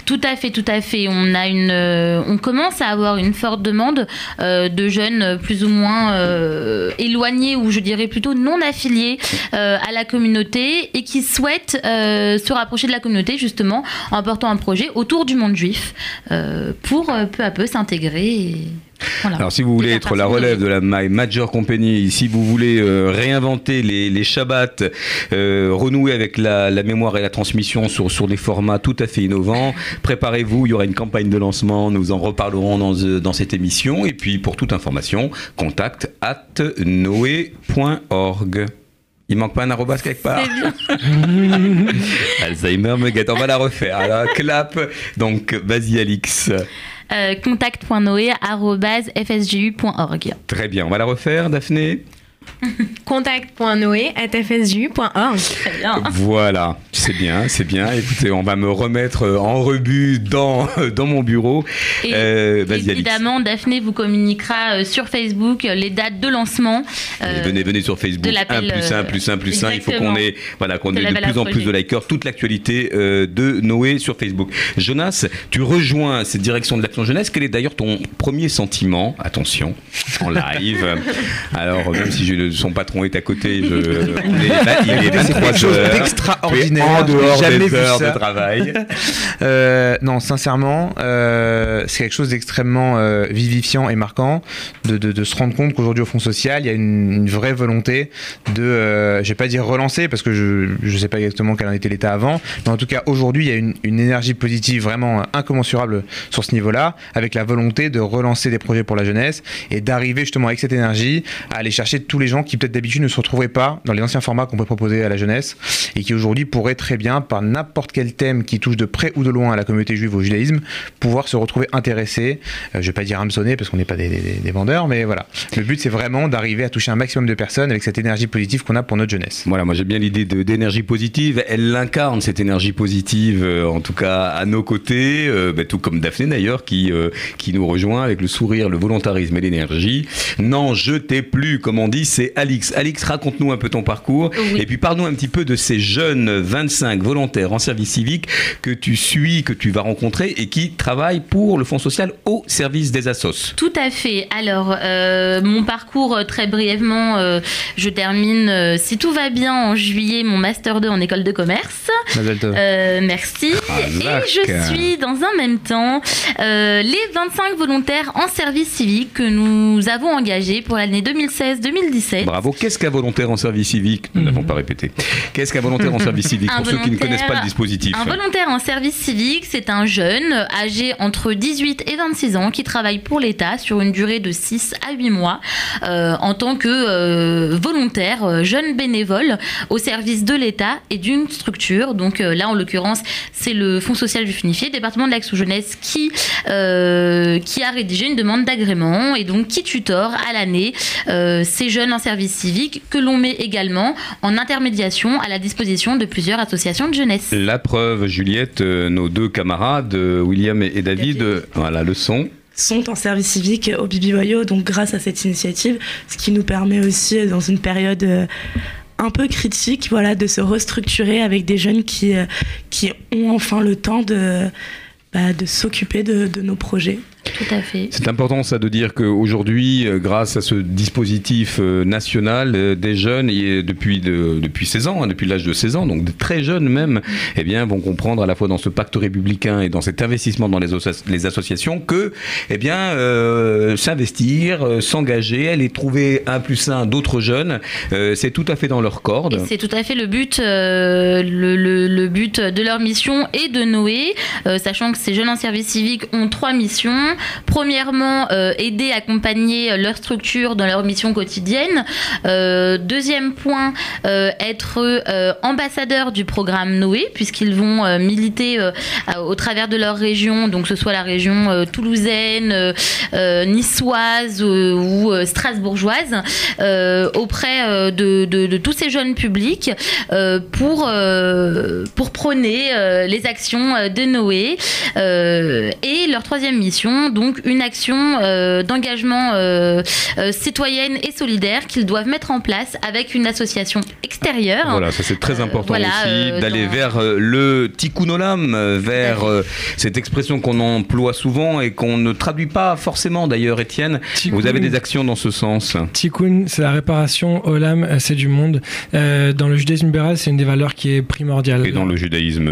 Tout à fait, tout à fait. On a une, euh, on commence à avoir une forte demande euh, de jeunes plus ou moins euh, éloignés ou je dirais plutôt non affiliés à la communauté et qui souhaitent se rapprocher de la communauté justement en portant un projet autour du monde juif euh, pour euh, peu à peu s'intégrer. et- Voilà. Alors si vous voulez être la relève de la My Major Company, si vous voulez euh, réinventer les, les Shabbats, euh, renouer avec la, la mémoire et la transmission sur, sur des formats tout à fait innovants, préparez-vous, il y aura une campagne de lancement, nous en reparlerons dans, dans cette émission. Et puis pour toute information, contact at noé.org. Il manque pas un arrobas quelque part Alzheimer me guette, on va la refaire. Alors clap, donc vas-y Alix. Euh, contact.noé.fsgu.org. Très bien, on va la refaire Daphné? Contact.noé.fsju.org. Très bien. Voilà, c'est bien, c'est bien. Écoutez, on va me remettre euh, en rebut dans, dans mon bureau. Et Euh, Alix. Évidemment, Daphné vous communiquera euh, sur Facebook les dates de lancement. euh, venez, venez sur Facebook. de 1 l'appel, plus 1 euh, plus 1 plus 1. Il faut qu'on ait, voilà, qu'on ait de plus en plus de likers, toute l'actualité euh, de Noé sur Facebook. Jonas, tu rejoins cette direction de l'action jeunesse. Quel est d'ailleurs ton premier sentiment? Attention, en live. Alors, même si je, son patron est à côté, je, est- il est C'est 23 quelque En dehors jamais des vu heures ça. de travail. Euh, non, sincèrement, euh, c'est quelque chose d'extrêmement euh, vivifiant et marquant de, de- de se rendre compte qu'aujourd'hui au Fonds social, il y a une, une vraie volonté de, euh, je vais pas dire relancer parce que je ne sais pas exactement quel en était l'état avant, mais en tout cas aujourd'hui, il y a une, une énergie positive vraiment incommensurable sur ce niveau-là, avec la volonté de relancer des projets pour la jeunesse et d'arriver justement avec cette énergie à aller chercher tous les gens qui peut-être d'habitude ne se retrouveraient pas dans les anciens formats qu'on peut proposer à la jeunesse et qui aujourd'hui pourraient très bien, par n'importe quel thème qui touche de près ou de loin à la communauté juive au judaïsme, pouvoir se retrouver intéressés. Euh, je vais pas dire hameçonnés parce qu'on n'est pas des, des- des vendeurs, mais voilà. Le but c'est vraiment d'arriver à toucher un maximum de personnes avec cette énergie positive qu'on a pour notre jeunesse. Voilà, moi j'ai bien l'idée d'énergie positive. Elle l'incarne cette énergie positive, euh, en tout cas à nos côtés, euh, bah, tout comme Daphné d'ailleurs, qui, euh, qui nous rejoint avec le sourire, le volontarisme et l'énergie. Non, je t'ai plus, comme on dit, c'est Alix. Alix, raconte-nous un peu ton parcours. Et puis parle-nous un petit peu de ces jeunes 25 volontaires en service civique que tu suis, que tu vas rencontrer et qui travaillent pour le Fonds social au service des assos. Tout à fait. Alors, euh, mon parcours, euh, très brièvement, euh, je termine, euh, si tout va bien, en juillet, mon Master 2 en école de commerce. Euh, merci. Razak. Et je suis dans un même temps euh, les 25 volontaires en service civique que nous avons engagés pour l'année 2016-2017. Bravo. Qu'est-ce qu'un volontaire en service civique? Nous n'avons pas répété. Qu'est-ce qu'un volontaire en service civique? Un Pour ceux qui ne connaissent pas le volontaire- dispositif. Un volontaire en service civique, c'est un jeune âgé entre 18 et 26 ans qui travaille pour l'État sur une durée de 6 à 8 mois euh, en tant que euh, volontaire, euh, jeune bénévole au service de l'État et d'une structure. Donc euh, là, en l'occurrence, c'est le Fonds social du Funifié, département de l'action jeunesse, qui, qui a rédigé une demande d'agrément et donc qui tutore à l'année ces jeunes en service civique que l'on met également en intermédiation à la disposition de plusieurs associations de jeunesse. La preuve, Juliette, euh, nos deux camarades, euh, William et et David, euh, voilà le son. sont en service civique au Bibi Boyo, donc grâce à cette initiative, ce qui nous permet aussi, dans une période un peu critique, voilà, de se restructurer avec des jeunes qui, qui ont enfin le temps de, bah, de s'occuper de, de nos projets. Tout à fait. C'est important ça de dire qu'aujourd'hui, euh, grâce à ce dispositif euh, national, euh, des jeunes, et depuis, de- depuis 16 ans, hein, depuis l'âge de 16 ans, donc très jeunes même, eh bien, vont comprendre à la fois dans ce pacte républicain et dans cet investissement dans les, associations que, eh bien, euh, s'investir, euh, s'engager, aller trouver un plus un d'autres jeunes, euh, c'est tout à fait dans leur corde. C'est tout à fait le but, le, le- le but de leur mission et de Noé, sachant que ces jeunes en service civique ont trois missions. Premièrement, euh, aider, accompagner leur structure dans leur mission quotidienne. Euh, deuxième point, euh, être euh, ambassadeurs du programme Noé, puisqu'ils vont euh, militer euh, au travers de leur région, donc que ce soit la région euh, toulousaine, euh, euh, niçoise euh, ou euh, strasbourgeoise, euh, auprès euh, de, tous ces jeunes publics euh, pour, euh, prôner euh, les actions euh, de Noé. Euh, et leur troisième mission, donc une action euh, d'engagement euh, euh, citoyenne et solidaire qu'ils doivent mettre en place avec une association extérieure. Voilà, ça c'est très important voilà, aussi euh, d'aller dans- vers le tikkun olam, vers euh, cette expression qu'on emploie souvent et qu'on ne traduit pas forcément d'ailleurs, Étienne. Vous avez des actions dans ce sens. Tikkun, c'est la réparation. Olam, c'est du monde. Euh, dans le judaïsme libéral, c'est une des valeurs qui est primordiale. Et dans le judaïsme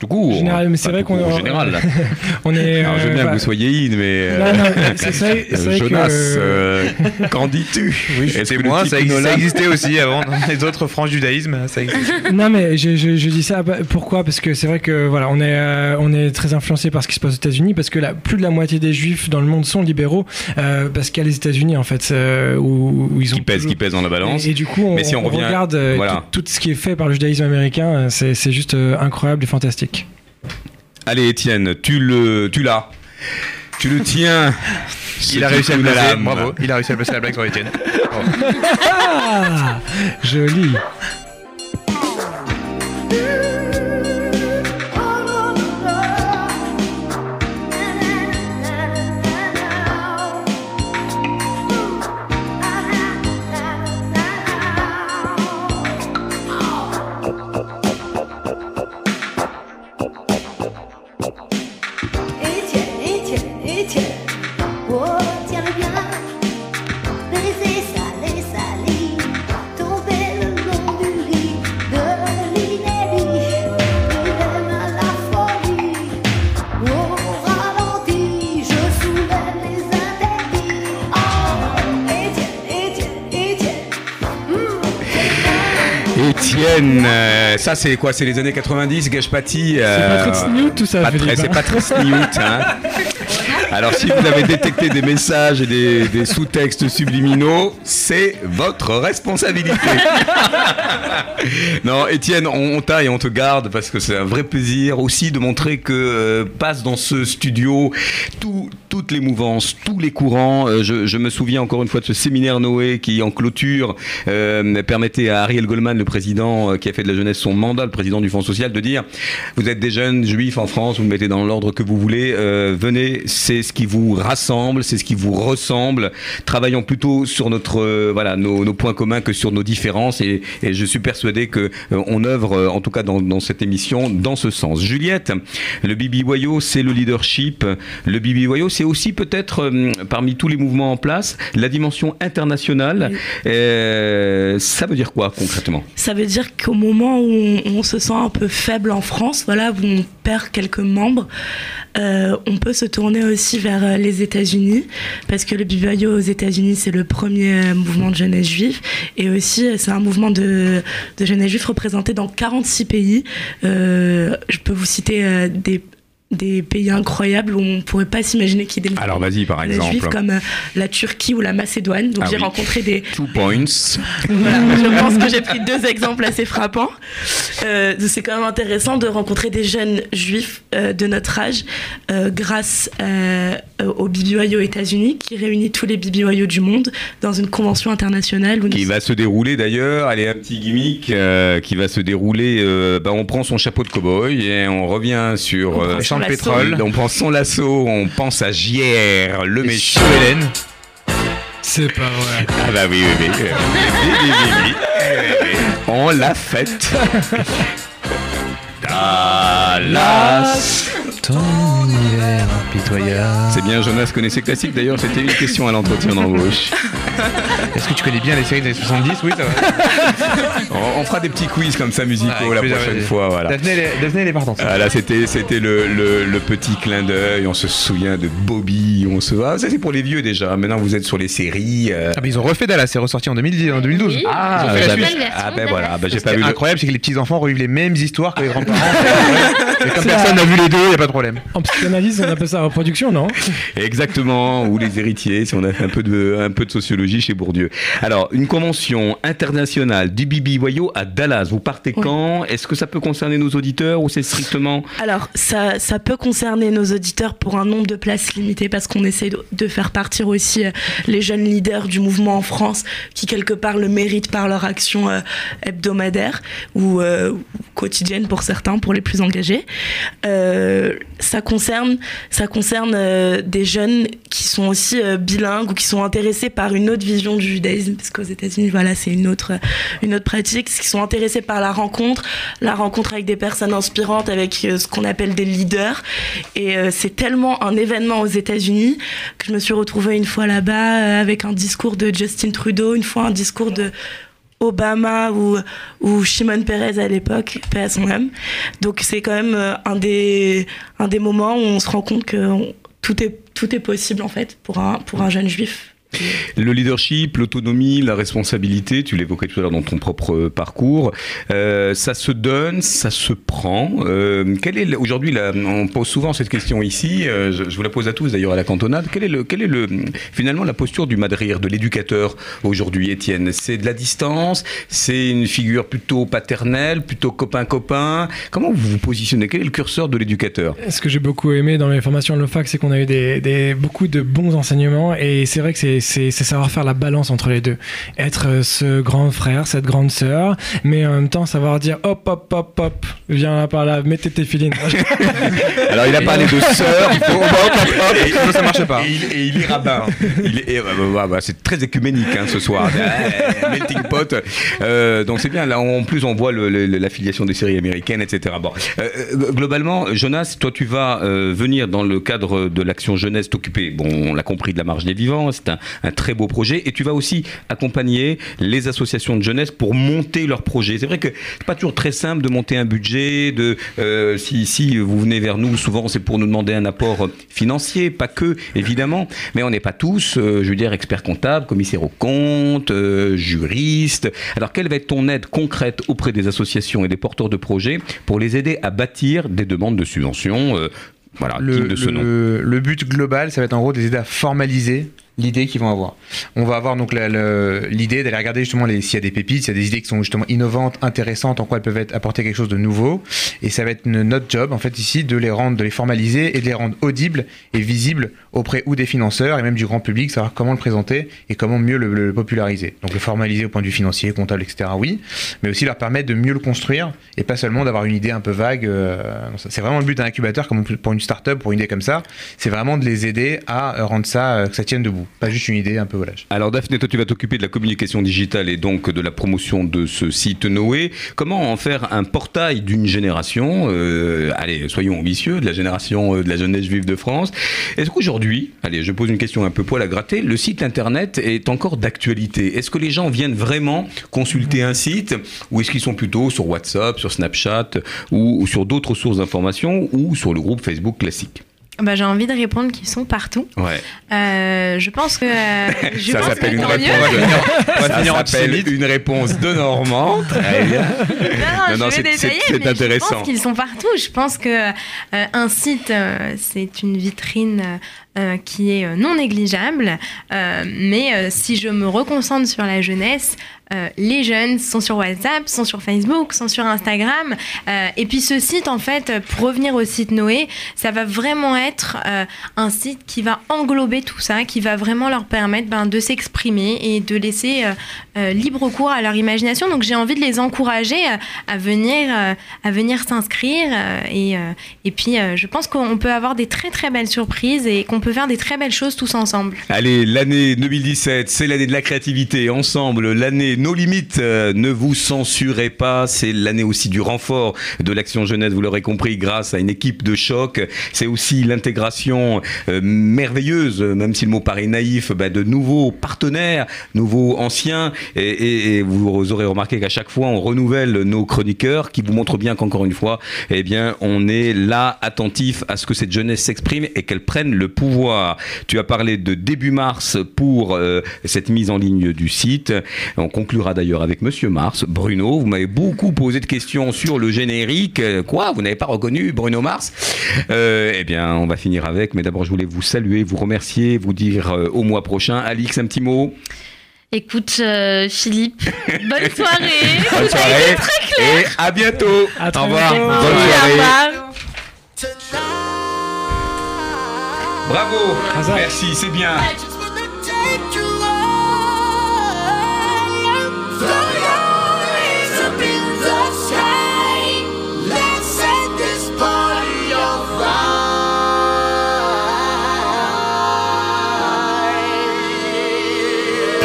tout court. Général, mais c'est Pas vrai qu'on court, en général. on est. Alors, je veux bien que vous soyez in, mais. Non, non, c'est vrai- c'est vrai que- Jonas, qu'en dis-tu? Oui, le moi, ça, ça existait aussi avant dans les autres franges du judaïsme. Ça existait. non mais je, je- je dis ça bah, pourquoi? Parce que c'est vrai que voilà on est euh, on est très influencé par ce qui se passe aux États-Unis parce que la, plus de la moitié des juifs dans le monde sont libéraux euh, parce qu'il y a les États-Unis en fait euh, où, où ils ont Qui pèse, toujours- qui pèse dans la balance. et, et du coup on, Mais si on revient- regarde euh, voilà. tout, tout ce qui est fait par le judaïsme américain c'est c'est juste euh, incroyable et fantastique. Allez, Étienne, tu le, tu l'as. Tu le tiens. Il a réussi à le placer. Bravo. Il a réussi à placer la blague sur Étienne. Bravo. Ah joli. Euh, ça c'est quoi? C'est les années 90, Gashpati C'est Patrick Stewart, tout ça, Pas très- Philippe, C'est. Patrick Stewart, hein. Alors si vous avez détecté des messages et des, des sous-textes subliminaux, c'est votre responsabilité. non, Étienne, on, on t'a et on te garde parce que c'est un vrai plaisir aussi de montrer que euh, passe dans ce studio tout- toutes les mouvances, tous les courants. Euh, je, me souviens encore une fois de ce séminaire Noé qui, en clôture, euh, permettait à Ariel Goldman, le président euh, qui a fait de la jeunesse son mandat, le président du Fonds social, de dire vous êtes des jeunes juifs en France, vous me mettez dans l'ordre que vous voulez, euh, venez, c'est ce qui vous rassemble, c'est ce qui vous ressemble. Travaillons plutôt sur notre voilà nos, points communs que sur nos différences et, je suis persuadé que euh, on œuvre en tout cas dans, dans cette émission dans ce sens. Juliette, le BBYO c'est le leadership, le BBYO c'est aussi peut-être euh, parmi tous les mouvements en place la dimension internationale. Euh, ça veut dire quoi concrètement? Ça veut dire qu'au moment où on, on se sent un peu faible en France, voilà, où on perd quelques membres, euh, on peut se tourner aussi vers les États-Unis, parce que le BBYO aux États-Unis, c'est le premier mouvement de jeunesse juive, et aussi c'est un mouvement de, de jeunesse juive représenté dans 46 pays. Je peux vous citer des des pays incroyables où on pourrait pas s'imaginer qu'il y ait des Alors vas-y par exemple. juives comme euh, la Turquie ou la Macédoine. Donc Ah j'ai oui. rencontré des, Two points. voilà, je pense que j'ai pris deux exemples assez frappants. Euh, c'est quand même intéressant de rencontrer des jeunes juifs euh, de notre âge euh, grâce euh, au BBYO États-Unis qui réunit tous les BBYO du monde dans une convention internationale. Où nous- qui va se dérouler d'ailleurs, allez un petit gimmick euh, qui va se dérouler, euh, bah, on prend son chapeau de cow-boy et on revient sur On pétrole, on prend son lasso, on pense à JR, le méchant. Hélène. C'est pas vrai. Ah bah oui, oui, oui. On l'a faite. Dallas. Ton univers impitoyable. C'est bien, Jonas connaît ses classiques. D'ailleurs, c'était une question à l'entretien d'embauche. Est-ce que tu connais bien les séries des années 70 Oui, ça va. On, on fera des petits quiz comme ça musicaux Ouais, avec la plaisir, prochaine fois. Voilà. Daphné, est partante. Ah, là, c'était, c'était le, le, le petit clin d'œil. On se souvient de Bobby. On se ah, ça c'est pour les vieux déjà. Maintenant, vous êtes sur les séries. euh. Ah, mais ils ont refait Dallas, c'est ressorti en, 2010, en 2012. Oui. Ah, Ils ont fait la j'avais- suite. ah, ben voilà, ben j'ai pas vu. incroyable, c'est que les petits enfants revivent les mêmes histoires que les grands-parents. Et comme personne n'a vu les deux, il n'y a pas de problème. En psychanalyse, on appelle ça reproduction, non? Exactement. Ou les héritiers. Si on a fait un peu de, un peu de sociologie chez Bourdieu. Dieu. Alors, une convention internationale du BBYO à Dallas. Vous partez quand? Est-ce que ça peut concerner nos auditeurs ou c'est strictement Alors, ça, ça peut concerner nos auditeurs pour un nombre de places limité parce qu'on essaie de, de faire partir aussi euh, les jeunes leaders du mouvement en France qui, quelque part, le méritent par leur action euh, hebdomadaire ou euh, quotidienne pour certains, pour les plus engagés. Ça concerne, ça concerne des jeunes qui sont aussi bilingues ou qui sont intéressés par une autre vision du judaïsme, parce qu'aux États-Unis, voilà, c'est une autre, une autre pratique, qui sont intéressés par la rencontre, la rencontre avec des personnes inspirantes, avec euh, ce qu'on appelle des leaders. Et euh, c'est tellement un événement aux États-Unis que je me suis retrouvée une fois là-bas euh, avec un discours de Justin Trudeau, une fois un discours de Obama ou, ou Shimon Peres à l'époque, paix à. Donc c'est quand même un des, un des moments où on se rend compte que tout est, tout est possible en fait pour un, pour un jeune juif. Le leadership, l'autonomie, la responsabilité, tu l'évoquais tout à l'heure dans ton propre euh, parcours, euh, ça se donne, ça se prend. Euh, quel est aujourd'hui, on pose souvent cette question ici, euh, je, vous la pose à tous d'ailleurs à la cantonade, quel est, le, quel est le, finalement la posture du madrir, de l'éducateur aujourd'hui, Étienne? C'est de la distance, c'est une figure plutôt paternelle, plutôt copain-copain? Comment vous vous positionnez? Quel est le curseur de l'éducateur? Ce que j'ai beaucoup aimé dans mes formations à l'OFAC, c'est qu'on a eu des- beaucoup de bons enseignements et c'est vrai que c'est c'est- c'est savoir faire la balance entre les deux. Être euh, ce grand frère, cette grande sœur, mais en même temps savoir dire hop, hop, hop, hop, viens là par là, mettez tes filines. Alors il a parlé de sœur, il faut hop, hop, hop, Et ça marche pas. Et il, et il est rabbin. Il est- et, bah, bah, bah, c'est très écuménique hein, ce soir. Eh, melting pot. Euh, donc c'est bien. Là, en plus, on voit le- le- l'affiliation des séries américaines, etc. Bon, Euh, euh, globalement, Jonas, toi, tu vas euh, venir dans le cadre de l'action jeunesse t'occuper. Bon, on l'a compris de la marge des vivants. C'est un, un très beau projet. Et tu vas aussi accompagner les associations de jeunesse pour monter leurs projets. C'est vrai que c'est pas toujours très simple de monter un budget. De euh, si, si vous venez vers nous, souvent c'est pour nous demander un apport financier, pas que évidemment, mais on n'est pas tous, euh, je veux dire, experts comptables, commissaires aux comptes, euh, juristes. Alors quelle va être ton aide concrète auprès des associations et des porteurs de projets pour les aider à bâtir des demandes de subventions euh, voilà, le, dignes de ce nom? le- le but global, ça va être en gros de les aider à formaliser l'idée qu'ils vont avoir. On va avoir donc l'idée d'aller regarder justement s'il y a des pépites, s'il y a des idées qui sont justement innovantes, intéressantes, en quoi elles peuvent être, apporter quelque chose de nouveau. Et ça va être notre job, en fait, ici, de les rendre, de les formaliser et de les rendre audibles et visibles auprès ou des financeurs et même du grand public, savoir comment le présenter et comment mieux le, le populariser. Donc le formaliser au point de vue financier, comptable, etc. Oui, mais aussi leur permettre de mieux le construire et pas seulement d'avoir une idée un peu vague. euh, c'est vraiment le but d'un incubateur, comme pour une start-up, pour une idée comme ça. C'est vraiment de les aider à euh, rendre ça, euh, que ça tienne debout. Pas juste une idée un peu volage. Alors Daphné, toi tu vas t'occuper de la communication digitale et donc de la promotion de ce site Noé. Comment en faire un portail d'une génération euh, Allez, soyons ambitieux, de la génération euh, de la jeunesse juive de France. Est-ce qu'aujourd'hui, allez, je pose une question un peu poil à gratter, le site internet est encore d'actualité? Est-ce que les gens viennent vraiment consulter un site? Ou est-ce qu'ils sont plutôt sur WhatsApp, sur Snapchat ou, ou sur d'autres sources d'information ou sur le groupe Facebook classique? Bah, j'ai envie de répondre qu'ils sont partout. Ouais. Euh, je pense que. euh, je ça s'appelle une antisémite. une réponse de Normand. Très bien. Non, non, c'est- mais Je intéressant. pense qu'ils sont partout. Je pense que euh, un site, c'est une vitrine euh, qui est non négligeable. Euh, mais euh, si je me reconcentre sur la jeunesse, euh, les jeunes sont sur WhatsApp, sont sur Facebook, sont sur Instagram. Euh, et puis ce site, en fait, pour revenir au site Noé, ça va vraiment être euh, un site qui va englober tout ça, qui va vraiment leur permettre ben, de s'exprimer et de laisser libre cours à leur imagination. Donc j'ai envie de les encourager à venir, venir s'inscrire. et, et puis je pense qu'on peut avoir des très très belles surprises et qu'on peut faire des très belles choses tous ensemble. Allez, l'année 2017, c'est l'année de la créativité. Ensemble, l'année nos limites. euh, ne vous censurez pas. C'est l'année aussi du renfort de l'action jeunesse. Vous l'aurez compris, grâce à une équipe de choc. C'est aussi l'intégration euh, merveilleuse, même si le mot paraît naïf, bah, de nouveaux partenaires, nouveaux anciens. Et, vous aurez remarqué qu'à chaque fois, on renouvelle nos chroniqueurs, qui vous montrent bien qu'encore une fois, eh bien, on est là attentif à ce que cette jeunesse s'exprime et qu'elle prenne le pouvoir. Tu as parlé de début mars pour euh, cette mise en ligne du site. On conclura d'ailleurs avec Monsieur Mars. Bruno, vous m'avez beaucoup posé de questions sur le générique. Euh, quoi Vous n'avez pas reconnu Bruno Mars? Euh, eh bien, on va finir avec. Mais d'abord, je voulais vous saluer, vous remercier, vous dire euh, au mois prochain. Alix, un petit mot? Écoute, Philippe, bonne soirée. bonne soirée. Très clair. Et à bientôt. À au revoir. Bonne soirée. Bravo. Merci, c'est bien.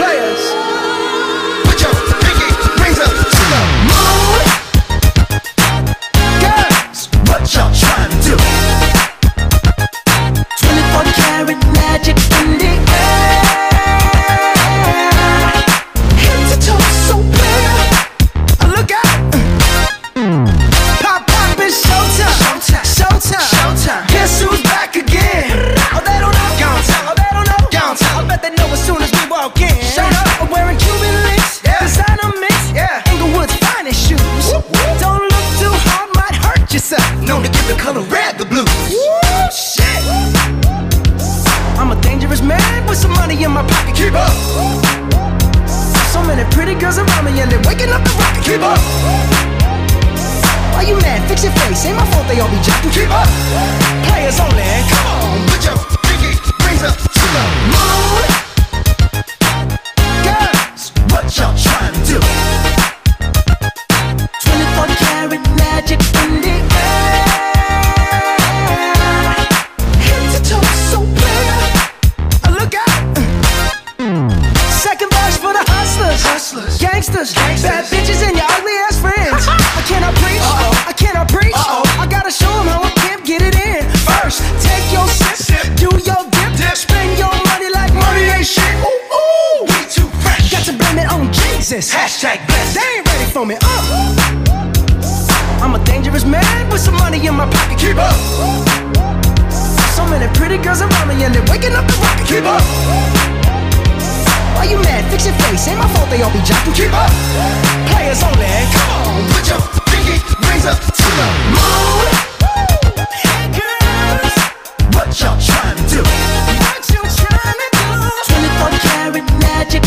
Yes. Fix your face, ain't my fault they all be jocking. Keep up, players only. Come on, put your pinky rings up to the moon. Hey girls, what y'all trying to do? What you trying to do? 24 karat magic.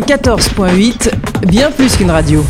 94.8, bien plus qu'une radio.